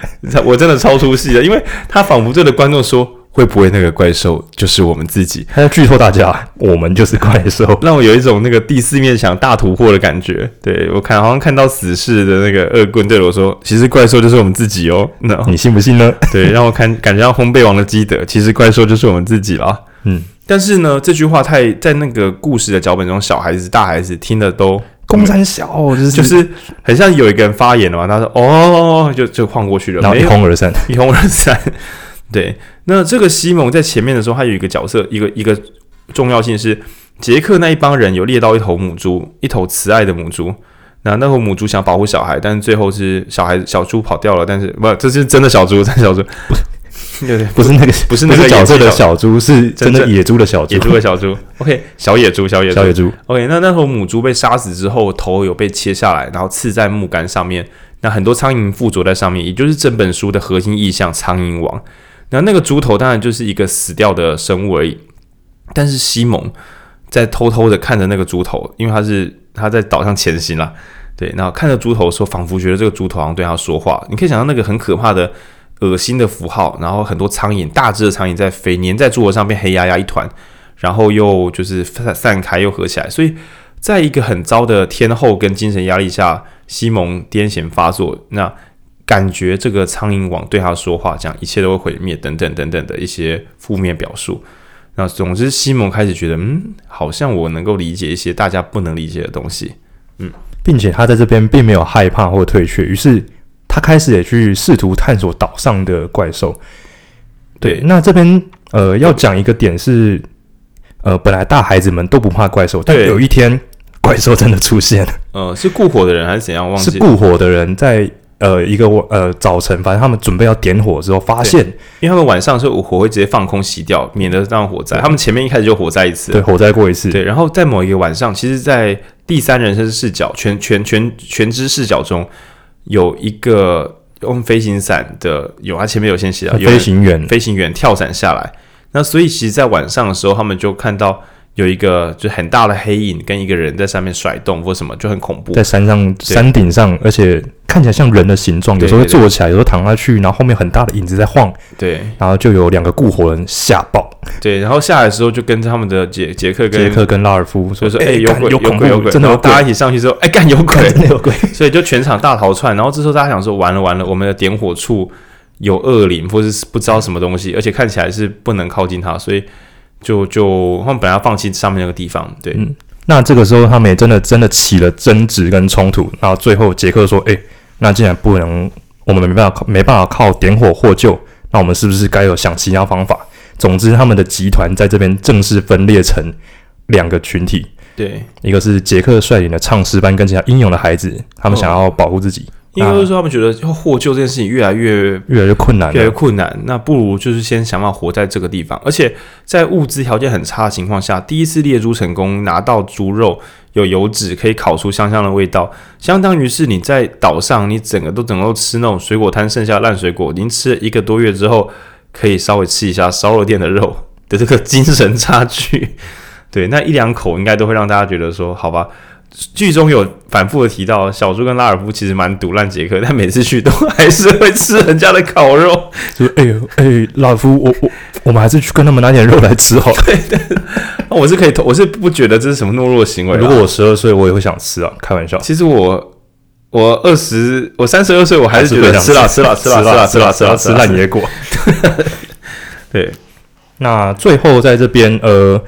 我真的超出戏了，因为他仿佛对着观众说。会不会那个怪兽就是我们自己？他要剧透大家，我们就是怪兽，让我有一种那个第四面墙大突破的感觉。对，我看好像看到死侍的那个恶棍对我说：“其实怪兽就是我们自己哦。”那你信不信呢？对，让我看感觉像烘焙王的基德，其实怪兽就是我们自己啦。嗯，但是呢，这句话太在那个故事的脚本中，小孩子、大孩子听的都公山小，就是就是很像有一个人发言了嘛，他说：“哦，就就晃过去了，然后一哄而散，一哄而散。”对。那这个西蒙在前面的时候，他有一个角色，一个一个重要性是杰克那一帮人有猎到一头母猪，一头慈爱的母猪。那那头母猪想保护小孩，但是最后是小孩小猪跑掉了。但是不，这是真的小猪，真的小猪，不，对对，不是那个，不是那个角色的小猪，是真的野猪的小猪，野猪的小猪。OK，小野猪，小野猪，小野猪。OK，那那头母猪被杀死之后，头有被切下来，然后刺在木杆上面，那很多苍蝇附着在上面，也就是整本书的核心意象——苍蝇王。然后那个猪头当然就是一个死掉的生物而已，但是西蒙在偷偷的看着那个猪头，因为他是他在岛上前行了，对，然后看着猪头说，仿佛觉得这个猪头好像对他说话。你可以想到那个很可怕的、恶心的符号，然后很多苍蝇，大只的苍蝇在飞，粘在猪头上变黑压压一团，然后又就是散散开又合起来，所以在一个很糟的天后跟精神压力下，西蒙癫痫发作，那。感觉这个苍蝇王对他说话，讲一切都会毁灭，等等等等的一些负面表述。那总之，西蒙开始觉得，嗯，好像我能够理解一些大家不能理解的东西，嗯，并且他在这边并没有害怕或退却，于是他开始也去试图探索岛上的怪兽。对，那这边呃要讲一个点是，呃，本来大孩子们都不怕怪兽，但有一天怪兽真的出现了。呃，是固火的人还是怎样？忘记是固火的人在。呃，一个呃早晨，反正他们准备要点火之后，发现，因为他们晚上是火会直接放空熄掉，免得让火灾。他们前面一开始就火灾一次，对，火灾过一次，对。然后在某一个晚上，其实，在第三人称视角、全全全全知视角中，有一个用飞行伞的，有他前面有先写到，飞行员，飞行员跳伞下来。那所以，其实，在晚上的时候，他们就看到。有一个就很大的黑影，跟一个人在上面甩动或什么，就很恐怖。在山上山顶上，而且看起来像人的形状，有时候会坐起来，有时候躺下去，然后后面很大的影子在晃。对，然后就有两个顾火人吓爆。对，然后下来的时候就跟他们的杰杰克跟杰克跟拉尔夫说说，哎、欸，有鬼有鬼有鬼，真的有鬼。大家一起上去之后，哎，干有鬼，真的有鬼。所以就全场大逃窜。然后这时候大家想说，完了完了，我们的点火处有恶灵或是不知道什么东西，而且看起来是不能靠近它，所以。就就他们本来要放弃上面那个地方，对。嗯，那这个时候他们也真的真的起了争执跟冲突，然后最后杰克说：“哎，那既然不能，我们没办法没办法靠点火获救，那我们是不是该有想其他方法？”总之，他们的集团在这边正式分裂成两个群体。对，一个是杰克率领的唱诗班跟其他英勇的孩子，他们想要保护自己，因为就是说他们觉得要获救这件事情越来越越来越困难，越来越困难。那不如就是先想办法活在这个地方，而且在物资条件很差的情况下，第一次猎猪成功，拿到猪肉有油脂，可以烤出香香的味道，相当于是你在岛上，你整个都能够吃那种水果摊剩下烂水果，您吃了一个多月之后，可以稍微吃一下烧肉店的肉 的这个精神差距。对，那一两口应该都会让大家觉得说，好吧。剧中有反复的提到，小猪跟拉尔夫其实蛮毒烂杰克，但每次去都还是会吃人家的烤肉。就哎呦哎，拉尔夫，我我我们还是去跟他们拿点肉来吃好了。对 对，我是可以，我是不觉得这是什么懦弱行为。如果我十二岁，我也会想吃啊，开玩笑。其实我我二十，我三十二岁，我还是觉得吃啦吃啦吃啦吃啦吃啦吃啦吃烂野果。对，那最后在这边呃。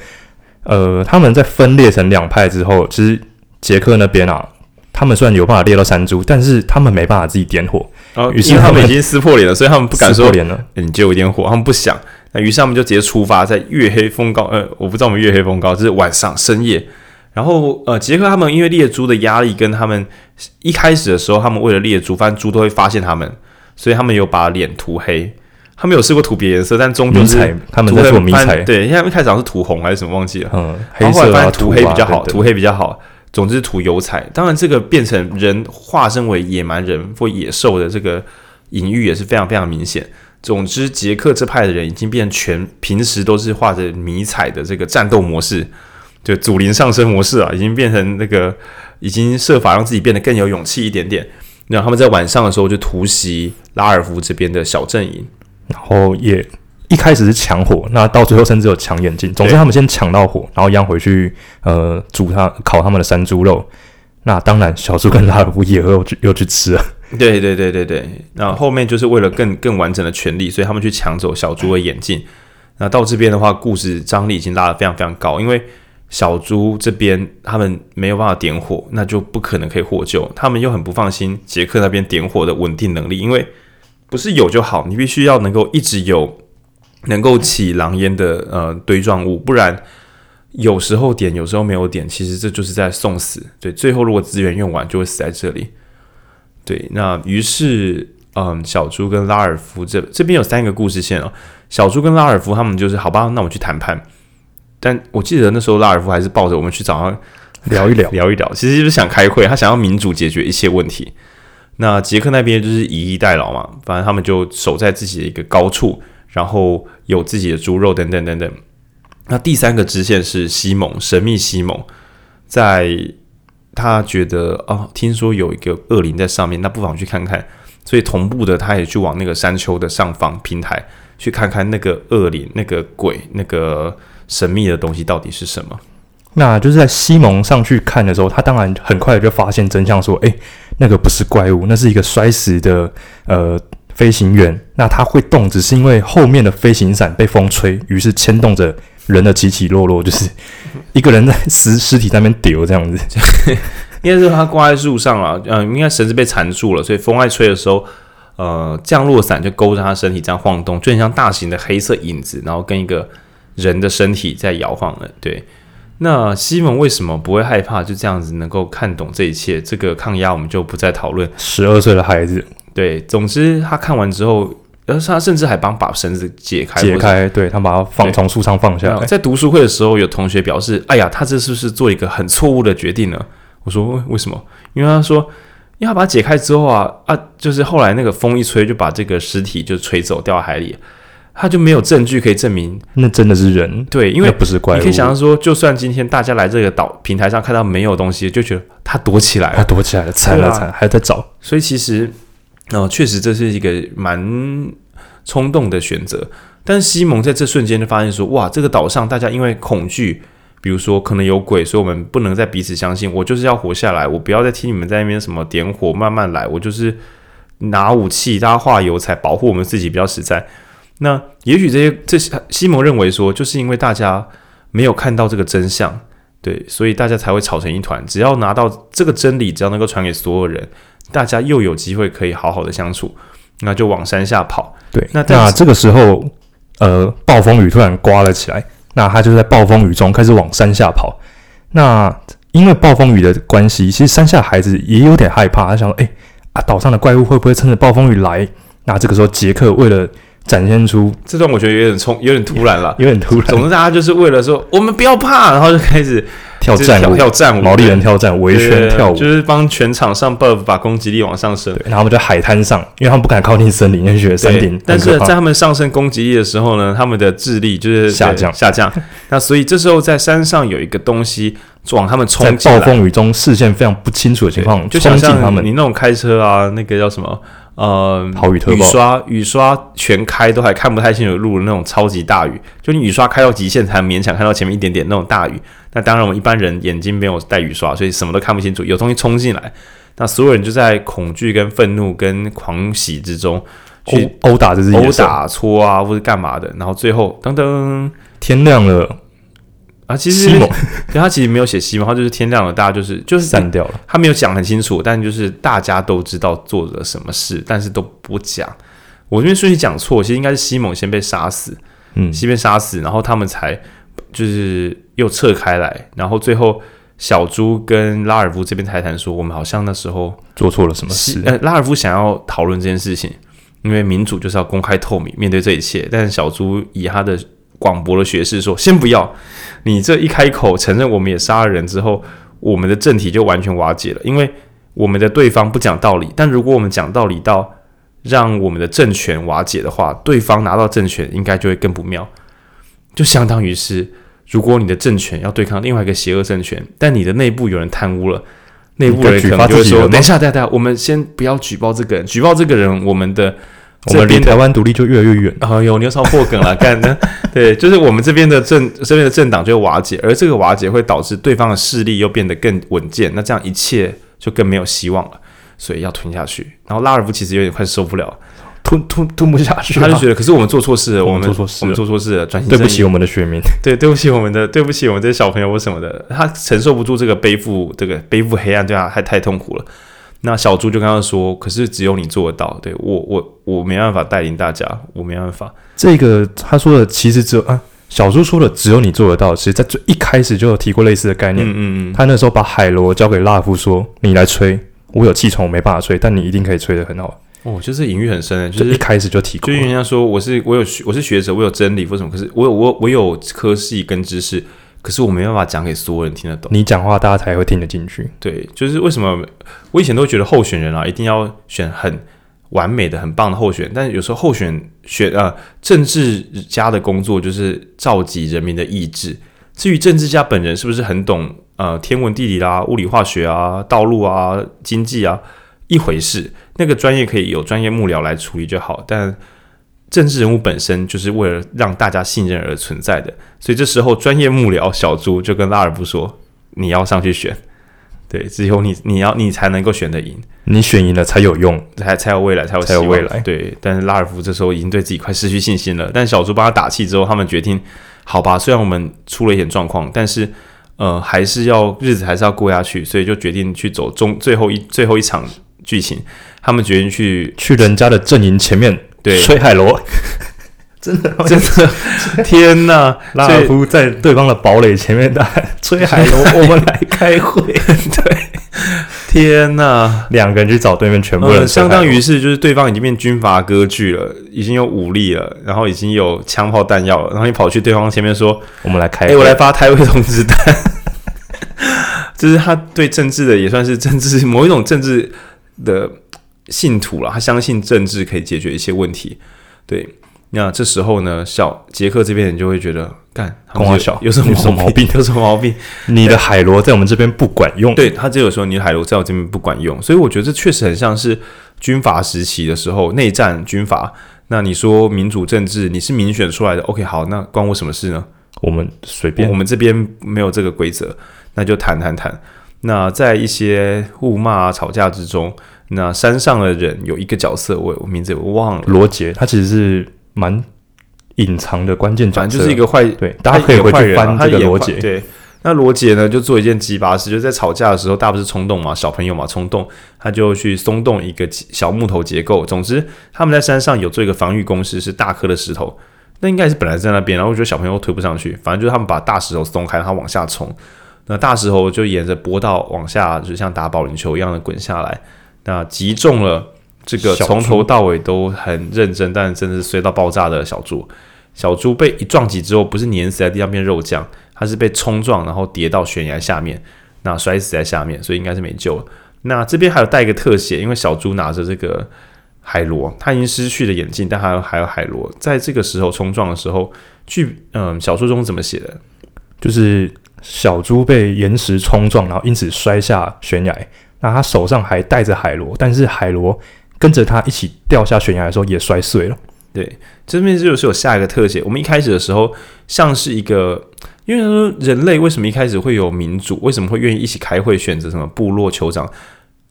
呃，他们在分裂成两派之后，其实杰克那边啊，他们虽然有办法猎到山猪，但是他们没办法自己点火。哦，于是他们已经撕破脸了，所以他们不敢说脸了。你借我一点火，他们不想。那于是他们就直接出发，在月黑风高，呃，我不知道我们月黑风高，就是晚上深夜。然后，呃，杰克他们因为猎猪的压力，跟他们一开始的时候，他们为了猎猪，反正猪都会发现他们，所以他们有把脸涂黑。他们有试过涂别颜色，但终究是他们在做迷彩。对，因为他们一开始好像是涂红还是什么忘记了。嗯，黑色啊，涂黑比较好，对对对，涂黑比较好。总之涂油彩。当然，这个变成人化身为野蛮人或野兽的这个隐喻也是非常非常明显。总之，杰克这派的人已经变全平时都是画着迷彩的这个战斗模式，就祖灵上升模式啊，已经变成那个已经设法让自己变得更有勇气一点点。然后他们在晚上的时候就突袭拉尔夫这边的小阵营。然后也一开始是抢火，那到最后甚至有抢眼镜。总之他们先抢到火，然后一样回去呃煮他烤他们的山猪肉。那当然小猪跟拉尔夫也又去又去吃了。对对对对对。那后面就是为了更更完整的权利，所以他们去抢走小猪的眼镜。那到这边的话，故事张力已经拉得非常非常高，因为小猪这边他们没有办法点火，那就不可能可以获救。他们又很不放心杰克那边点火的稳定能力，因为。不是有就好，你必须要能够一直有能够起狼烟的呃堆状物，不然有时候点，有时候没有点，其实这就是在送死。对，最后如果资源用完，就会死在这里。对，那于是嗯，小猪跟拉尔夫这这边有三个故事线哦。小猪跟拉尔夫他们就是好吧，那我们去谈判。但我记得那时候拉尔夫还是抱着我们去找他聊一聊，聊一聊，其实就是想开会，他想要民主解决一些问题。那杰克那边就是以逸待劳嘛，反正他们就守在自己的一个高处，然后有自己的猪肉等等等等。那第三个支线是西蒙，神秘西蒙，在他觉得哦，听说有一个恶灵在上面，那不妨去看看。所以同步的，他也去往那个山丘的上方平台去看看那个恶灵、那个鬼、那个神秘的东西到底是什么。那就是在西蒙上去看的时候，他当然很快就发现真相，说：“诶，那个不是怪物，那是一个摔死的呃飞行员。那他会动，只是因为后面的飞行伞被风吹，于是牵动着人的起起落落，就是一个人在尸尸体在那边丢这样子。应该是他挂在树上了，嗯，应该绳子被缠住了，所以风在吹的时候，呃，降落伞就勾着他身体这样晃动，就很像大型的黑色影子，然后跟一个人的身体在摇晃了，对。”那西蒙为什么不会害怕？就这样子能够看懂这一切，这个抗压我们就不再讨论。十二岁的孩子，对，总之他看完之后，而他甚至还帮把绳子解开，解开，对，他把它放从树上放下来。在读书会的时候，有同学表示：“哎呀，他这是不是做一个很错误的决定呢？”我说：“为什么？因为他说，因为他把它解开之后啊啊，就是后来那个风一吹，就把这个尸体就吹走，掉到海里。”他就没有证据可以证明那真的是人，对，因为不是怪物。你可以想象说，就算今天大家来这个岛平台上看到没有东西，就觉得他躲起来了，他躲起来了，惨了惨，啊、还在找。所以其实，哦，确实这是一个蛮冲动的选择。但西蒙在这瞬间就发现说，哇，这个岛上大家因为恐惧，比如说可能有鬼，所以我们不能再彼此相信。我就是要活下来，我不要再听你们在那边什么点火，慢慢来。我就是拿武器，大家画油彩，保护我们自己比较实在。那也许这些这些西蒙认为说，就是因为大家没有看到这个真相，对，所以大家才会吵成一团。只要拿到这个真理，只要能够传给所有人，大家又有机会可以好好的相处，那就往山下跑。对，那那这个时候，呃，暴风雨突然刮了起来，那他就在暴风雨中开始往山下跑。那因为暴风雨的关系，其实山下孩子也有点害怕，他想说：“哎啊，岛上的怪物会不会趁着暴风雨来？”那这个时候，杰克为了展现出这段，我觉得有点冲，有点突然了，有点突然。总之，大家就是为了说我们不要怕，然后就开始跳战舞，跳战舞，毛利人跳战，围圈跳舞，就是帮全场上 buff，把攻击力往上升。然后我们在海滩上，因为他们不敢靠近森林，因为觉得山顶。但是在他们上升攻击力的时候呢，他们的智力就是下降下降。那所以这时候在山上有一个东西往他们冲，在暴风雨中视线非常不清楚的情况，就想象他们你那种开车啊，那个叫什么？呃，豪雨特，雨刷雨刷全开都还看不太清楚路的那种超级大雨，就你雨刷开到极限才勉强看到前面一点点那种大雨。那当然，我们一般人眼睛没有带雨刷，所以什么都看不清楚。有东西冲进来，那所有人就在恐惧、跟愤怒、跟狂喜之中去殴打这只殴打、搓啊，或者干嘛的。然后最后，噔噔，天亮了。啊，其实西蒙，他其实没有写西蒙，他就是天亮了，大家就是就是散掉了。他没有讲很清楚，但就是大家都知道做了什么事，但是都不讲。我这边顺序讲错，其实应该是西蒙先被杀死，嗯，先被杀死，然后他们才就是又撤开来，然后最后小猪跟拉尔夫这边才谈说，我们好像那时候做错了什么事。呃，拉尔夫想要讨论这件事情，因为民主就是要公开透明，面对这一切，但是小猪以他的。广博的学士说：“先不要，你这一开口承认我们也杀了人之后，我们的政体就完全瓦解了。因为我们的对方不讲道理，但如果我们讲道理到让我们的政权瓦解的话，对方拿到政权应该就会更不妙。就相当于是，如果你的政权要对抗另外一个邪恶政权，但你的内部有人贪污了，内部人可能就会说：‘等一下，等一下，我们先不要举报这个人，举报这个人，我们的。’”我们离台湾独立就越来越远。哦，有你又超破梗了，干的对，就是我们这边的政这边的政党就瓦解，而这个瓦解会导致对方的势力又变得更稳健，那这样一切就更没有希望了，所以要吞下去。然后拉尔夫其实有点快受不了，吞吞吞不下去，他就觉得，可是我们做错事了，我们做错事，我们做错事了，转型对不起我们的选民，对，对不起我们的，对不起我们这些小朋友或什么的，他承受不住这个背负，这个背负黑暗，对他太太痛苦了。那小猪就跟他说：“可是只有你做得到，对我，我我没办法带领大家，我没办法。”这个他说的其实只有啊，小猪说的只有你做得到。其实，在最一开始就有提过类似的概念。嗯嗯嗯。他那时候把海螺交给拉夫说：“你来吹，我有气喘，我没办法吹，但你一定可以吹得很好。”哦，就是隐喻很深的，就是一开始就提过。就人家说我是我有我是学者，我有真理，为什么？可是我有我我有科系跟知识。可是我没办法讲给所有人听得懂。你讲话，大家才会听得进去。对，就是为什么我以前都觉得候选人啊，一定要选很完美的、很棒的候选人。但有时候候选选呃政治家的工作就是召集人民的意志。至于政治家本人是不是很懂呃天文地理啦、物理化学啊、道路啊、经济啊一回事，那个专业可以有专业幕僚来处理就好。但政治人物本身就是为了让大家信任而存在的，所以这时候专业幕僚小猪就跟拉尔夫说：“你要上去选，对，只有你，你要你才能够选得赢，你选赢了才有用，才才有未来，才有才有未来。”对，但是拉尔夫这时候已经对自己快失去信心了。但小猪帮他打气之后，他们决定：好吧，虽然我们出了一点状况，但是呃，还是要日子还是要过下去，所以就决定去走中最后一最后一场剧情。他们决定去去人家的阵营前面。对，吹海螺，真 的真的，天哪！拉尔夫在对方的堡垒前面大吹海螺，我们来开会。对，天哪！两个人去找对面全部人，相当于是就是对方已经变军阀割据了，已经有武力了，然后已经有枪炮弹药了，然后你跑去对方前面说：“我们来开会。”哎，我来发太尉通知单。就是他对政治的也算是政治某一种政治的。信徒了，他相信政治可以解决一些问题。对，那这时候呢，小杰克这边人就会觉得，干，有什么毛病？有什么毛病？你的海螺在我们这边不管用。对，他只有说你的海螺在我这边不管用，所以我觉得这确实很像是军阀时期的时候内战军阀。那你说民主政治，你是民选出来的，OK，好，那关我什么事呢？我们随便，我们这边没有这个规则，那就谈谈谈。那在一些互骂啊、吵架之中。那山上的人有一个角色，我我名字我忘了，罗杰，他其实是蛮隐藏的关键反正，就是一个坏，对，大家可以回去翻这个罗杰。对，那罗杰呢就做一件鸡巴事，就在吵架的时候，大家不是冲动嘛，小朋友嘛，冲动，他就去松动一个小木头结构。总之，他们在山上有做一个防御工事，是大颗的石头。那应该是本来在那边，然后我觉得小朋友推不上去，反正就是他们把大石头松开，让它往下冲。那大石头就沿着坡道往下，就像打保龄球一样的滚下来。那击中了这个从头到尾都很认真，但真的是衰到爆炸的小猪。小猪被一撞击之后，不是碾死在地上变肉酱，它是被冲撞，然后跌到悬崖下面，那摔死在下面，所以应该是没救了。那这边还有带一个特写，因为小猪拿着这个。海螺，他已经失去了眼镜，但还有还有海螺。在这个时候冲撞的时候，据嗯小说中怎么写的？就是小猪被岩石冲撞，然后因此摔下悬崖。那他手上还带着海螺，但是海螺跟着他一起掉下悬崖的时候也摔碎了。对，这边就是有下一个特写。我们一开始的时候像是一个，因为说人类为什么一开始会有民主？为什么会愿意一起开会选择什么部落酋长？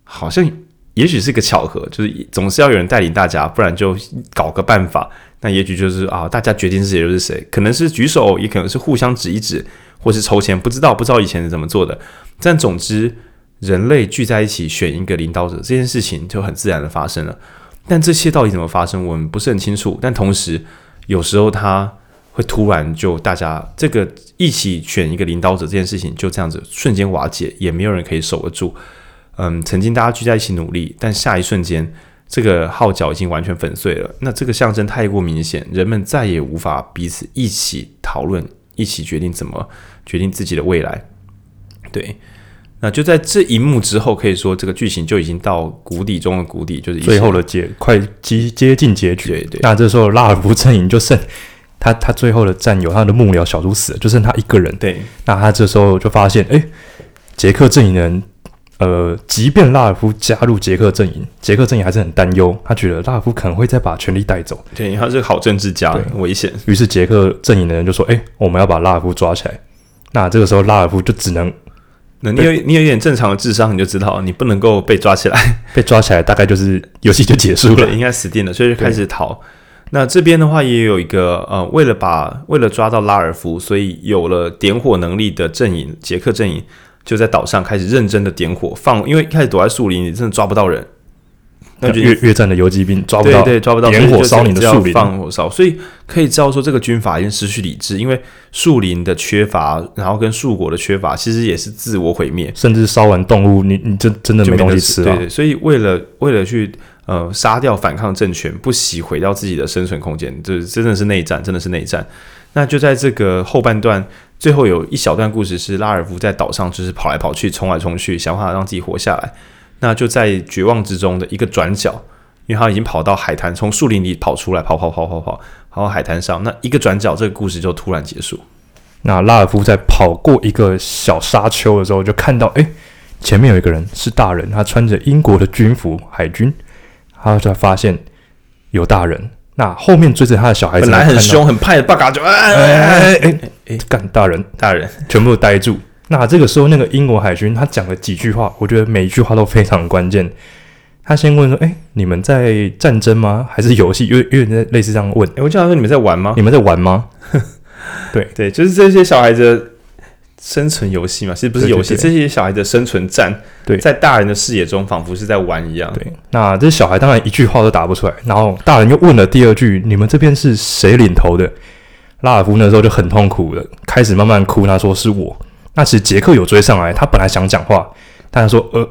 好像。也许是个巧合，就是总是要有人带领大家，不然就搞个办法。那也许就是啊，大家决定是谁就是谁，可能是举手，也可能是互相指一指，或是筹钱，不知道不知道以前是怎么做的。但总之，人类聚在一起选一个领导者这件事情就很自然的发生了。但这些到底怎么发生，我们不是很清楚。但同时，有时候他会突然就大家这个一起选一个领导者这件事情就这样子瞬间瓦解，也没有人可以守得住。嗯，曾经大家聚在一起努力，但下一瞬间，这个号角已经完全粉碎了。那这个象征太过明显，人们再也无法彼此一起讨论，一起决定怎么决定自己的未来。对，那就在这一幕之后，可以说这个剧情就已经到谷底中的谷底，就是最后的结，快接接近结局。对对。那这时候拉尔夫阵营就剩他，他最后的战友，他的幕僚小猪死了，就剩他一个人。对。那他这时候就发现，哎，杰克阵营的人。呃，即便拉尔夫加入杰克阵营，杰克阵营还是很担忧，他觉得拉尔夫可能会再把权力带走。对，他是个好政治家，很危险。于是杰克阵营的人就说：“哎、欸，我们要把拉尔夫抓起来。”那这个时候拉尔夫就只能……那你有你有一点正常的智商，你就知道你不能够被抓起来。被抓起来大概就是游戏就结束了，应该死定了，所以就开始逃。那这边的话也有一个呃，为了把为了抓到拉尔夫，所以有了点火能力的阵营，杰克阵营。就在岛上开始认真的点火放，因为一开始躲在树林里真的抓不到人，那就越越战的游击兵抓不到，对对，抓不到，点火烧你的树林，放火烧，所以可以知道说这个军阀已经失去理智，因为树林的缺乏，然后跟树果的缺乏，其实也是自我毁灭，甚至烧完动物，你你真真的没东西吃了，对对，所以为了为了去呃杀掉反抗政权，不惜毁掉自己的生存空间，就是真的是内战，真的是内战。那就在这个后半段，最后有一小段故事是拉尔夫在岛上，就是跑来跑去，冲来冲去，想办法让自己活下来。那就在绝望之中的一个转角，因为他已经跑到海滩，从树林里跑出来，跑跑跑跑跑，跑到海滩上。那一个转角，这个故事就突然结束。那拉尔夫在跑过一个小沙丘的时候，就看到，哎，前面有一个人是大人，他穿着英国的军服，海军。他就发现有大人。那后面追着他的小孩子，本来很凶很派的巴嘎就哎哎哎哎哎，干大人大人，全部都呆住。那这个时候，那个英国海军他讲了几句话，我觉得每一句话都非常关键。他先问说：“哎，你们在战争吗？还是游戏？”因为因为类似这样问。哎，我经常说：“你们在玩吗？你们在玩吗？” 对对，就是这些小孩子。生存游戏嘛，其实不是游戏，这些小孩的生存战，对，在大人的视野中，仿佛是在玩一样。对，那这小孩当然一句话都答不出来，然后大人又问了第二句：“你们这边是谁领头的？”拉尔夫那时候就很痛苦了，开始慢慢哭。他说：“是我。”那其实杰克有追上来，他本来想讲话，但他说：“呃，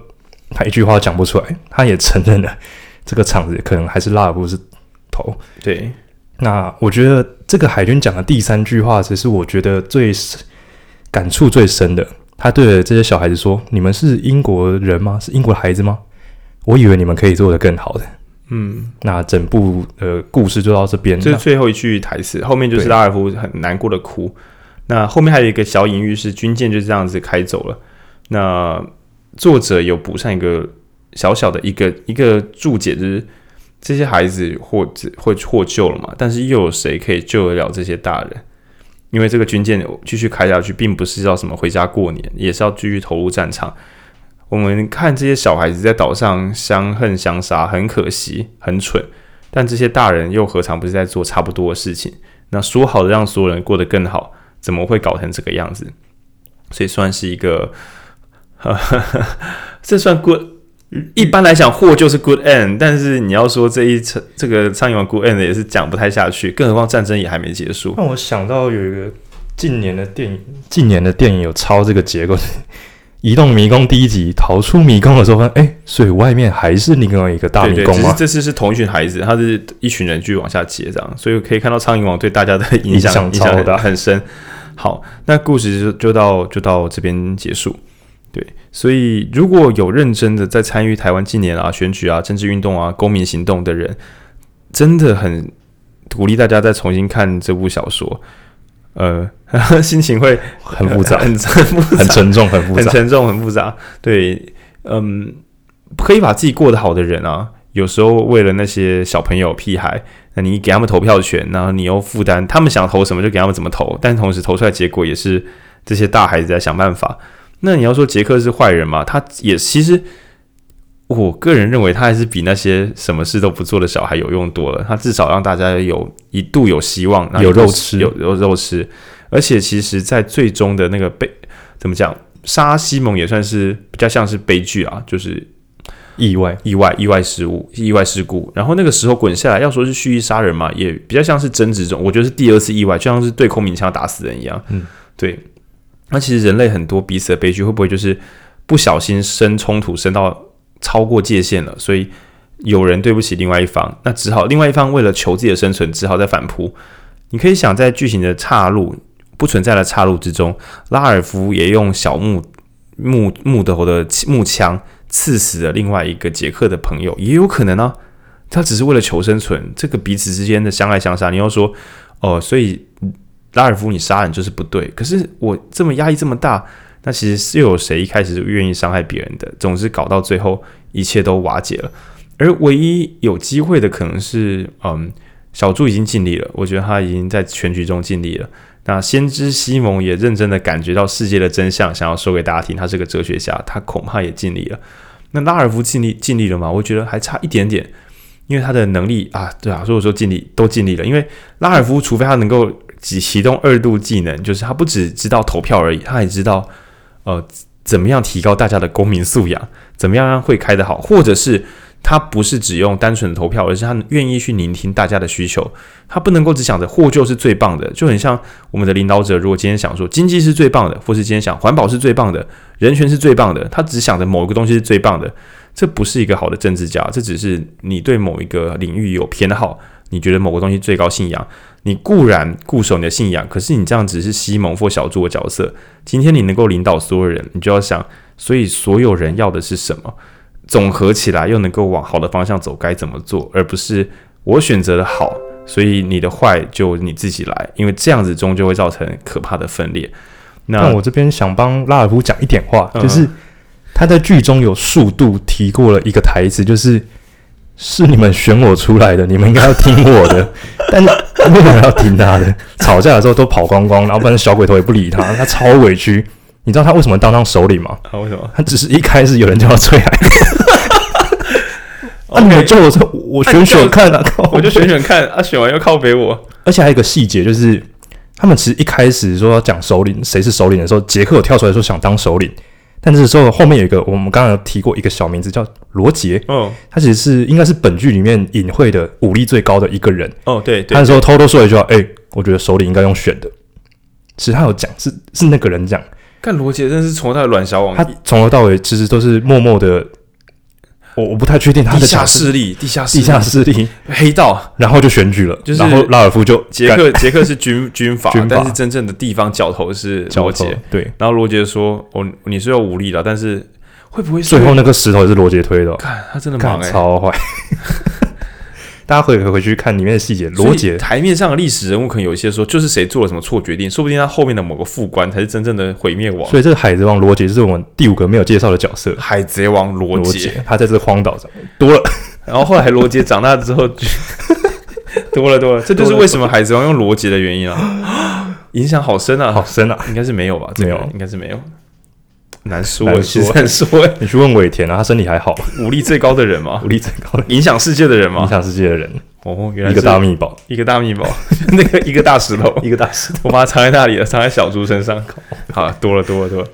他一句话讲不出来。”他也承认了这个场子可能还是拉尔夫是头。对，那我觉得这个海军讲的第三句话，其实我觉得最。感触最深的，他对着这些小孩子说：“你们是英国人吗？是英国的孩子吗？我以为你们可以做得更好的。”嗯，那整部呃故事就到这边。这是最后一句台词，后面就是拉尔夫很难过的哭。那后面还有一个小隐喻是军舰就这样子开走了。那作者有补上一个小小的一个一个注解，就是这些孩子获会获救了嘛？但是又有谁可以救得了这些大人？因为这个军舰继续开下去，并不是要什么回家过年，也是要继续投入战场。我们看这些小孩子在岛上相恨相杀，很可惜，很蠢。但这些大人又何尝不是在做差不多的事情？那说好的让所有人过得更好，怎么会搞成这个样子？所以算是一个，呵呵呵这算 good。一般来讲，祸就是 good end，但是你要说这一层这个苍蝇王 good end 也是讲不太下去，更何况战争也还没结束。让我想到有一个近年的电影，近年的电影有抄这个结构。移动迷宫第一集逃出迷宫的时候，发现哎，所以外面还是另外一个大迷宫吗？这次是同一群孩子，他是一群人继续往下接这样，所以可以看到苍蝇王对大家的影响影响很大很深。好，那故事就就到就到这边结束。对，所以如果有认真的在参与台湾近年啊选举啊政治运动啊公民行动的人，真的很鼓励大家再重新看这部小说。呃，心情会很复杂，很很很沉重，很复杂，很沉重，很复杂。对，嗯，可以把自己过得好的人啊，有时候为了那些小朋友屁孩，那你给他们投票权，然后你又负担他们想投什么就给他们怎么投，但同时投出来结果也是这些大孩子在想办法。那你要说杰克是坏人嘛？他也其实。我个人认为，他还是比那些什么事都不做的小孩有用多了。他至少让大家有一度有希望，有肉吃，有有肉吃。而且，其实，在最终的那个悲，怎么讲，杀西蒙也算是比较像是悲剧啊，就是意外、意外、意外失误、意外事故。然后那个时候滚下来，要说是蓄意杀人嘛，也比较像是争执中。我觉得是第二次意外，就像是对空鸣枪打死人一样。嗯，对。那其实人类很多彼此的悲剧，会不会就是不小心生冲突，生到？超过界限了，所以有人对不起另外一方，那只好另外一方为了求自己的生存，只好再反扑。你可以想，在剧情的岔路不存在的岔路之中，拉尔夫也用小木木木头的木枪刺死了另外一个杰克的朋友，也有可能、啊。他只是为了求生存，这个彼此之间的相爱相杀。你要说哦，所以拉尔夫你杀人就是不对，可是我这么压力这么大。那其实是有谁一开始就愿意伤害别人的？总之搞到最后，一切都瓦解了。而唯一有机会的，可能是，嗯，小猪已经尽力了。我觉得他已经在全局中尽力了。那先知西蒙也认真的感觉到世界的真相，想要说给大家听。他是个哲学家，他恐怕也尽力了。那拉尔夫尽力尽力了吗？我觉得还差一点点，因为他的能力啊，对啊，所以我说尽力都尽力了。因为拉尔夫，除非他能够启动二度技能，就是他不只知道投票而已，他还知道。呃，怎么样提高大家的公民素养？怎么样让会开得好？或者是他不是只用单纯的投票，而是他愿意去聆听大家的需求。他不能够只想着获救是最棒的，就很像我们的领导者，如果今天想说经济是最棒的，或是今天想环保是最棒的，人权是最棒的，他只想着某一个东西是最棒的，这不是一个好的政治家，这只是你对某一个领域有偏好。你觉得某个东西最高信仰，你固然固守你的信仰，可是你这样只是西蒙或小猪的角色。今天你能够领导所有人，你就要想，所以所有人要的是什么？总合起来又能够往好的方向走，该怎么做？而不是我选择的好，所以你的坏就你自己来，因为这样子终究会造成可怕的分裂。那我这边想帮拉尔夫讲一点话，就是他在剧中有速度提过了一个台词，就是。是你们选我出来的，你们应该要听我的，但没有人要听他的。吵架的时候都跑光光，然后不然小鬼头也不理他，他超委屈。你知道他为什么当上首领吗？啊，为什么？他只是一开始有人叫他催海。啊，你叫我说我选选看啊，我就选选看啊，选完又靠北我。而且还有一个细节就是，他们其实一开始说要讲首领谁是首领的时候，杰克有跳出来说想当首领。但是说后面有一个，我们刚刚有提过一个小名字叫罗杰，哦，他其实是应该是本剧里面隐晦的武力最高的一个人，哦，对，对，他那时候偷偷说了一句话，哎、欸，我觉得首领应该用选的，其实他有讲，是是那个人讲，看罗杰真是从头到尾软小王，他从头到尾其实都是默默的。我我不太确定他的地下势力，地下地下势力。黑道，然后就选举了，就是然后拉尔夫就杰克，杰克是军 军阀，但是真正的地方角头是罗杰，对。然后罗杰说：“哦，你是有武力的，但是会不会最后那个石头也是罗杰推的、哦？看他真的忙、哎、超坏。”大家可以回去看里面的细节。罗杰台面上的历史人物，可能有一些说，就是谁做了什么错决定，说不定他后面的某个副官才是真正的毁灭王。所以这个海贼王罗杰是我们第五个没有介绍的角色。海贼王罗杰，他在这荒岛上多了。然后后来罗杰长大之后 多了多了，这就是为什么海贼王用罗杰的原因啊，影响好深啊，好深啊，应该是没有吧？没有，应该是没有。难说，难说，难说。你去问尾田啊，他身体还好，武力最高的人吗？武力最高的，影响世界的人吗？影响世界的人。哦，原来一个大秘宝，一个大秘宝，那个一个大石头，一个大石头，我把它藏在那里了，藏在小猪身上。好，多了多了多了。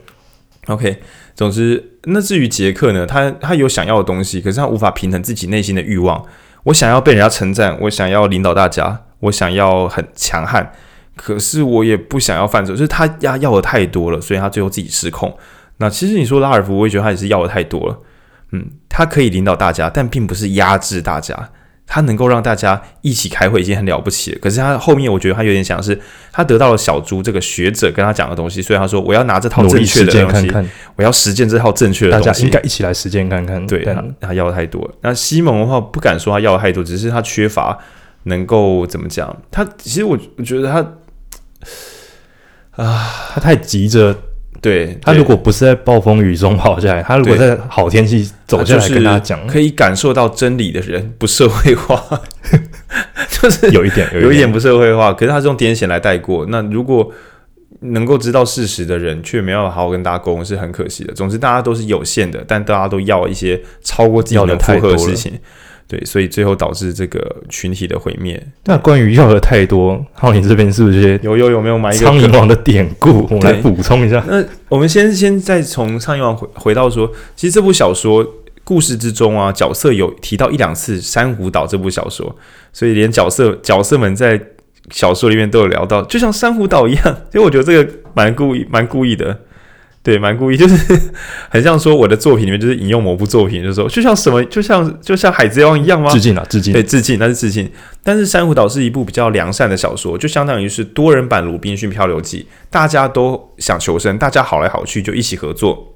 OK，总之，那至于杰克呢，他他有想要的东西，可是他无法平衡自己内心的欲望。我想要被人家称赞，我想要领导大家，我想要很强悍，可是我也不想要犯错，就是他要要的太多了，所以他最后自己失控。那其实你说拉尔夫，我也觉得他也是要的太多了。嗯，他可以领导大家，但并不是压制大家。他能够让大家一起开会已经很了不起了。可是他后面，我觉得他有点想是他得到了小猪这个学者跟他讲的东西，所以他说我要拿这套正确的东西，看看我要实践这套正确的东西。大家应该一起来实践看看。对，他，他要的太多了。那西蒙的话不敢说他要的太多，只是他缺乏能够怎么讲？他其实我我觉得他啊，他太急着。对，他如果不是在暴风雨中跑下来，他如果在好天气走下来跟他讲，可以感受到真理的人不社会化，就是有一点，有一点不社会化。可是他是用癫痫来带过。那如果能够知道事实的人，却没有好好跟大家沟通，是很可惜的。总之，大家都是有限的，但大家都要一些超过自己能负荷的事情。对，所以最后导致这个群体的毁灭。那关于要的太多，浩宁这边是不是有有有没有买一个苍蝇王的典故？我们来补充一下。那我们先先再从苍蝇王回回到说，其实这部小说故事之中啊，角色有提到一两次珊瑚岛这部小说，所以连角色角色们在小说里面都有聊到，就像珊瑚岛一样。所以我觉得这个蛮故意，蛮故意的。对，蛮故意，就是 很像说我的作品里面就是引用某部作品，就是说就像什么，就像就像海贼王一样吗？致敬啊，致敬，对，致敬，那是致敬。但是珊瑚岛是一部比较良善的小说，就相当于是多人版《鲁滨逊漂流记》，大家都想求生，大家好来好去就一起合作。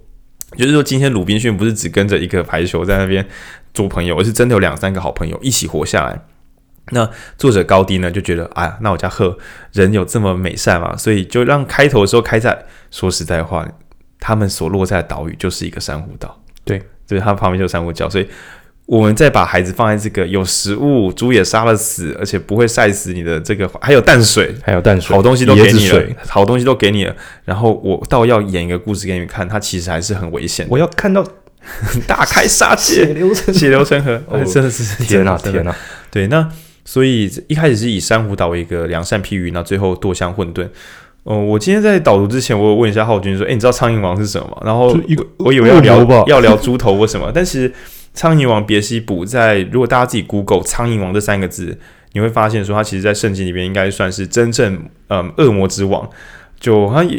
就是说，今天鲁滨逊不是只跟着一个排球在那边做朋友，而是真的有两三个好朋友一起活下来。那作者高低呢就觉得，哎呀，那我家贺人有这么美善嘛，所以就让开头的时候开在说实在话。他们所落在的岛屿就是一个珊瑚岛，对，就是它旁边就是珊瑚礁，所以我们再把孩子放在这个有食物，猪也杀了死，而且不会晒死你的这个，还有淡水，还有淡水，好东西都给你了，好东西都给你了。然后我倒要演一个故事给你们看，它其实还是很危险。我要看到 大开杀戒，血流成血流成河，哦、真的是天哪、啊、天哪、啊！对，那所以一开始是以珊瑚岛为一个良善譬喻，那最后堕向混沌。哦，我今天在导读之前，我有问一下浩君说：“诶，你知道苍蝇王是什么吗？”然后我以为要聊要聊猪头或什么，但是苍蝇王别西卜在如果大家自己 Google“ 苍蝇王”这三个字，你会发现说他其实在圣经里面应该算是真正嗯恶魔之王。就好像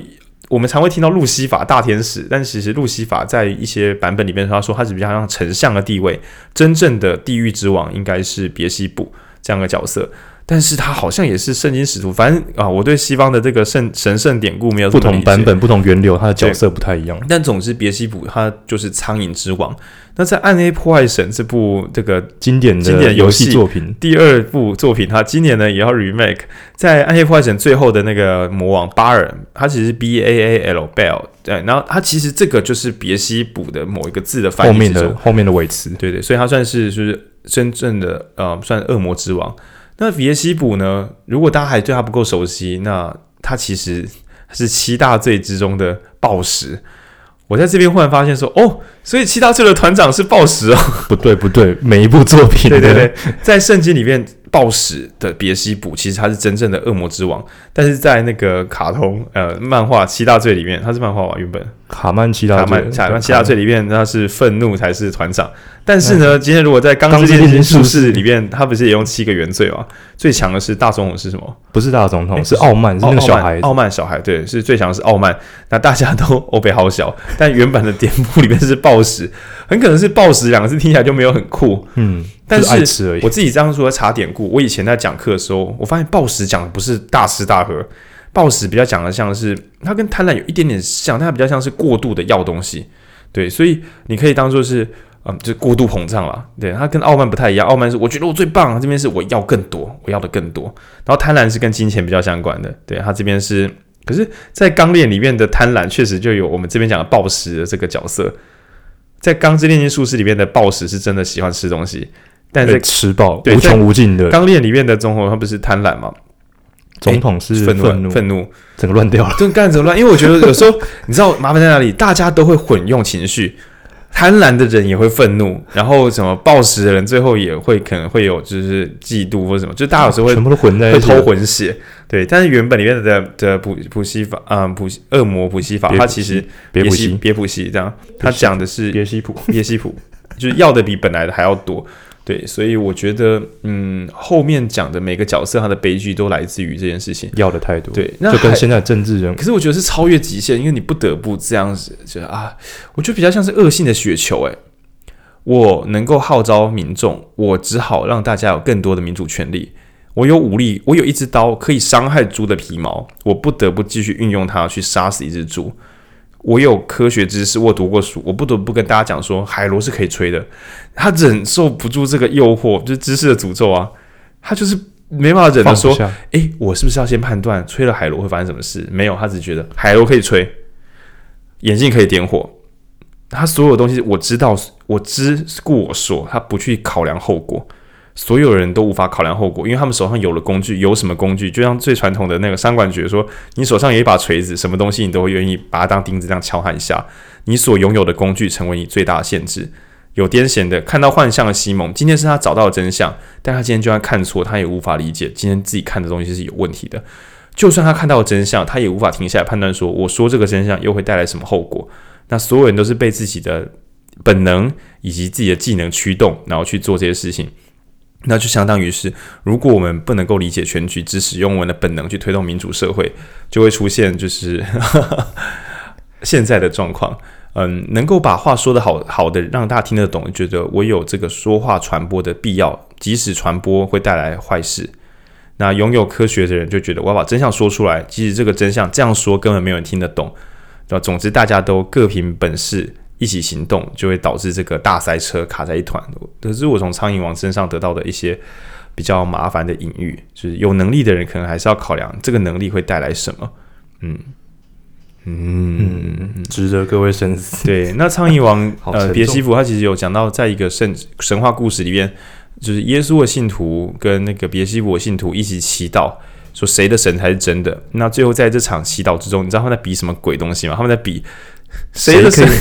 我们常会听到路西法大天使，但其实路西法在一些版本里面他说他是比较像丞相的地位，真正的地狱之王应该是别西卜这样的角色。但是他好像也是圣经使徒，反正啊，我对西方的这个圣神圣典故没有不同版本、不同源流，他的角色不太一样。但总之，别西卜他就是苍蝇之王。那在《暗黑破坏神》这部这个经典的经典游戏作品第二部作品，他今年呢也要 remake。在《暗黑破坏神》最后的那个魔王巴尔，他其实是 B A A L Bell，对，然后他其实这个就是别西卜的某一个字的翻译后面的后面的尾词，对对，所以他算是就是真正的呃，算恶魔之王。那别西卜呢？如果大家还对他不够熟悉，那他其实是七大罪之中的暴食。我在这边忽然发现说，哦，所以七大罪的团长是暴食哦？不对，不对，每一部作品，对对对，在圣经里面。暴食的别西卜，其实他是真正的恶魔之王，但是在那个卡通呃漫画七大罪里面，他是漫画吧？原本卡曼七大罪，卡曼七大罪里面他是愤怒才是团长，但是呢，今天如果在《钢之炼金术士》里面，他不是也用七个原罪吗？最强的是大总统是什么？不是大总统，是傲慢，是那个小孩，傲慢小孩，对，是最强的是傲慢。那大家都欧北好小，但原版的典故里面是暴食，很可能是暴食两个字听起来就没有很酷，嗯。但是我自己这样说查典故，我以前在讲课的时候，我发现暴食讲的不是大吃大喝，暴食比较讲的像是它跟贪婪有一点点像，但它比较像是过度的要东西，对，所以你可以当做是嗯，就是过度膨胀了，对，它跟傲慢不太一样，傲慢是我觉得我最棒，这边是我要更多，我要的更多，然后贪婪是跟金钱比较相关的，对，它这边是，可是，在钢炼里面的贪婪确实就有我们这边讲的暴食的这个角色，在《钢之炼金术师》里面的暴食是真的喜欢吃东西。但是吃饱，无穷无尽的。钢炼里面的总统他不是贪婪吗？总统是愤怒，愤怒，整个乱掉了。就干怎么乱？因为我觉得有时候你知道麻烦在哪里？大家都会混用情绪。贪婪的人也会愤怒，然后什么暴食的人最后也会可能会有就是嫉妒或什么，就大家有时候会全部都混在偷混血。对，但是原本里面的的普普西法，嗯，普恶魔普西法，他其实别普西别普西这样，他讲的是别西普别西普，就是要的比本来的还要多。对，所以我觉得，嗯，后面讲的每个角色他的悲剧都来自于这件事情，要的太多。对，那就跟现在政治人物，可是我觉得是超越极限，因为你不得不这样子，就啊，我觉得比较像是恶性的雪球。诶，我能够号召民众，我只好让大家有更多的民主权利。我有武力，我有一只刀可以伤害猪的皮毛，我不得不继续运用它去杀死一只猪。我有科学知识，我读过书，我不得不跟大家讲说，海螺是可以吹的。他忍受不住这个诱惑，就是知识的诅咒啊！他就是没办法忍的说，诶，我是不是要先判断吹了海螺会发生什么事？没有，他只觉得海螺可以吹，眼镜可以点火，他所有东西我知道，我知故我说，他不去考量后果。所有人都无法考量后果，因为他们手上有了工具，有什么工具？就像最传统的那个商管局说，你手上有一把锤子，什么东西你都会愿意把它当钉子这样敲它一下。你所拥有的工具成为你最大的限制。有癫痫的看到幻象的西蒙，今天是他找到了真相，但他今天就算看错，他也无法理解今天自己看的东西是有问题的。就算他看到真相，他也无法停下来判断说，我说这个真相又会带来什么后果。那所有人都是被自己的本能以及自己的技能驱动，然后去做这些事情。那就相当于是，如果我们不能够理解全局，只使用我们的本能去推动民主社会，就会出现就是 现在的状况。嗯，能够把话说得好好的，让大家听得懂，觉得我有这个说话传播的必要，即使传播会带来坏事。那拥有科学的人就觉得我要把真相说出来，即使这个真相这样说根本没有人听得懂。那总之大家都各凭本事。一起行动就会导致这个大塞车卡在一团。可是我从苍蝇王身上得到的一些比较麻烦的隐喻，就是有能力的人可能还是要考量这个能力会带来什么。嗯嗯，值得各位深思。对，那苍蝇王 呃别西弗他其实有讲到，在一个圣神话故事里面，就是耶稣的信徒跟那个别西弗的信徒一起祈祷，说谁的神才是真的。那最后在这场祈祷之中，你知道他们在比什么鬼东西吗？他们在比。谁的神？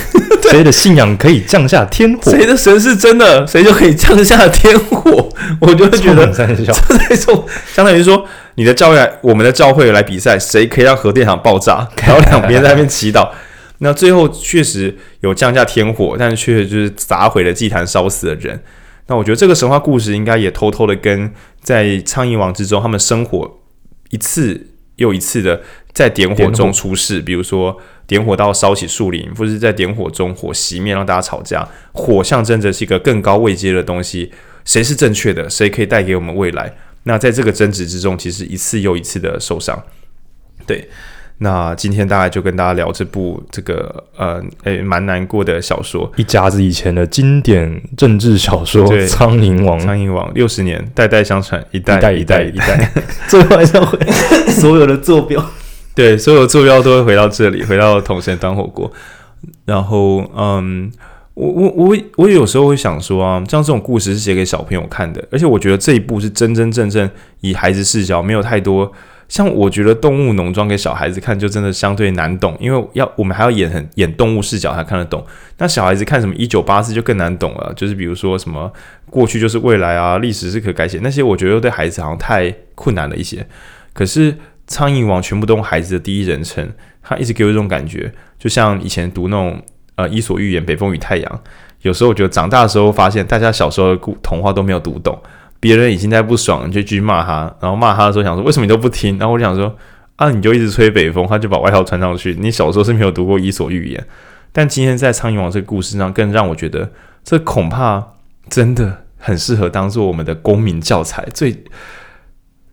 谁的信仰可以降下天火？谁的神是真的，谁就可以降下天火。我就会觉得，这种相当于说，你的教会，我们的教会来比赛，谁可以让核电厂爆炸？然后两边在那边祈祷。那最后确实有降下天火，但是却就是砸毁了祭坛，烧死了人。那我觉得这个神话故事应该也偷偷的跟在苍蝇王之中，他们生活一次又一次的在点火中出事，比如说。点火到烧起树林，或者是在点火中火熄灭，让大家吵架。火象征着是一个更高位阶的东西，谁是正确的？谁可以带给我们未来？那在这个争执之中，其实一次又一次的受伤。对，那今天大概就跟大家聊这部这个呃，诶，蛮难过的小说，一家子以前的经典政治小说《对苍蝇王》。苍蝇王六十年，代代相传，一代一代一代，一代，最后还是要回 所有的坐标。对，所有坐标都会回到这里，回到统神端火锅。然后，嗯，我我我我有时候会想说啊，像这种故事是写给小朋友看的，而且我觉得这一部是真真正正以孩子视角，没有太多像我觉得动物农庄给小孩子看就真的相对难懂，因为要我们还要演很演动物视角才看得懂。那小孩子看什么一九八四就更难懂了，就是比如说什么过去就是未来啊，历史是可改写，那些我觉得对孩子好像太困难了一些。可是。苍蝇王全部都用孩子的第一人称，他一直给我这种感觉，就像以前读那种呃《伊索寓言》《北风与太阳》，有时候我觉得长大的时候发现，大家小时候的故童话都没有读懂，别人已经在不爽，你就继续骂他，然后骂他的时候想说为什么你都不听，然后我想说啊，你就一直吹北风，他就把外套穿上去。你小时候是没有读过《伊索寓言》，但今天在苍蝇王这个故事上，更让我觉得这恐怕真的很适合当做我们的公民教材最。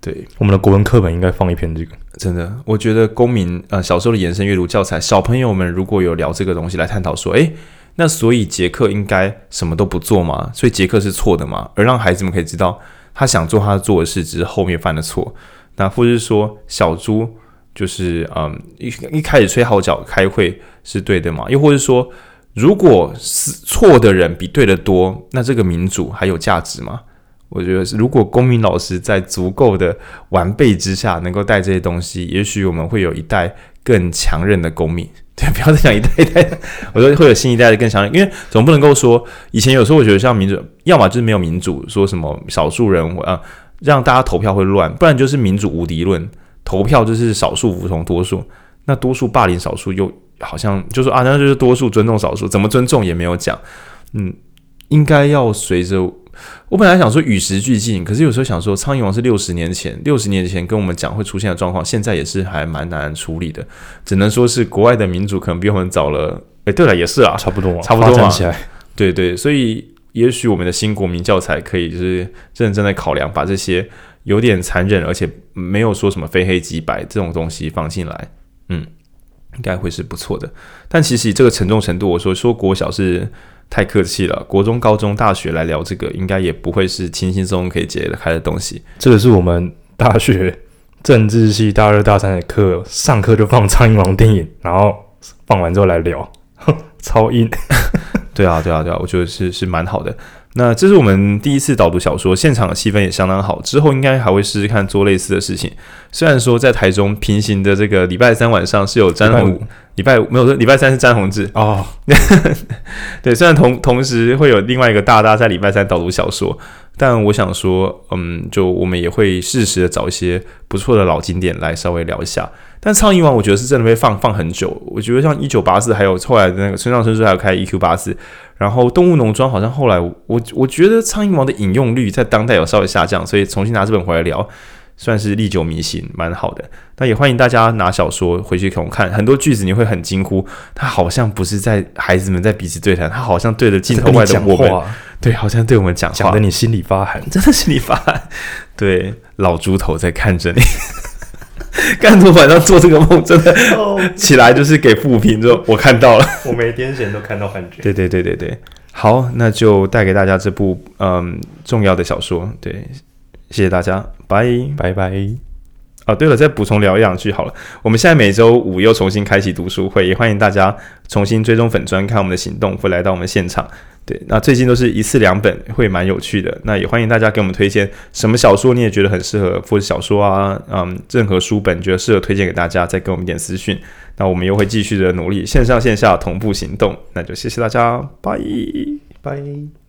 对，我们的国文课本应该放一篇这个。真的，我觉得公民呃小时候的延伸阅读教材，小朋友们如果有聊这个东西来探讨说，诶，那所以杰克应该什么都不做吗？所以杰克是错的吗？而让孩子们可以知道，他想做他做的事，只是后面犯的错。那或者是说，小猪就是嗯一一开始吹号角开会是对的吗？又或者说，如果是错的人比对的多，那这个民主还有价值吗？我觉得是，如果公民老师在足够的完备之下，能够带这些东西，也许我们会有一代更强韧的公民。对，不要再讲一代一代的，我说会有新一代的更强韧，因为总不能够说以前有时候我觉得像民主，要么就是没有民主，说什么少数人啊让大家投票会乱，不然就是民主无敌论，投票就是少数服从多数，那多数霸凌少数又好像就说啊，那就是多数尊重少数，怎么尊重也没有讲，嗯，应该要随着。我本来想说与时俱进，可是有时候想说，苍蝇王是六十年前，六十年前跟我们讲会出现的状况，现在也是还蛮难处理的。只能说是国外的民主可能比我们早了。哎，对了，也是啊，差不多，差不多嘛。起来，对对，所以也许我们的新国民教材可以就是认真的考量，把这些有点残忍而且没有说什么非黑即白这种东西放进来，嗯，应该会是不错的。但其实以这个沉重程度，我说说国小是。太客气了，国中、高中、大学来聊这个，应该也不会是轻轻松松可以解得开的东西。这个是我们大学政治系大二、大三的课，上课就放《苍蝇王》电影，然后放完之后来聊，超硬。对啊，对啊，对啊，我觉得是是蛮好的。那这是我们第一次导读小说，现场的气氛也相当好。之后应该还会试试看做类似的事情。虽然说在台中平行的这个礼拜三晚上是有詹宏，礼拜五没有，礼拜三是詹宏志哦。对，虽然同同时会有另外一个大大在礼拜三导读小说，但我想说，嗯，就我们也会适时的找一些不错的老经典来稍微聊一下。但《苍蝇王》我觉得是真的会放放很久。我觉得像一九八四，还有后来的那个村上春树还有开 EQ 八四，然后《动物农庄》好像后来我我觉得《苍蝇王》的引用率在当代有稍微下降，所以重新拿这本回来聊，算是历久弥新，蛮好的。那也欢迎大家拿小说回去给我看，很多句子你会很惊呼，他好像不是在孩子们在彼此对谈，他好像对着镜头外的我们，对，好像对我们讲话，讲得你心里发寒，真的心里发寒。对，老猪头在看着你。干昨晚上做这个梦，真的起来就是给负评，就我看到了，我每天前都看到幻觉。对对对对对，好，那就带给大家这部嗯重要的小说。对，谢谢大家，拜拜拜。哦，对了，再补充聊一两句好了。我们现在每周五又重新开启读书会，也欢迎大家重新追踪粉专，看我们的行动，会来到我们现场。对，那最近都是一次两本，会蛮有趣的。那也欢迎大家给我们推荐什么小说，你也觉得很适合，或者小说啊，嗯，任何书本觉得适合推荐给大家，再给我们一点私讯。那我们又会继续的努力，线上线下同步行动。那就谢谢大家，拜拜。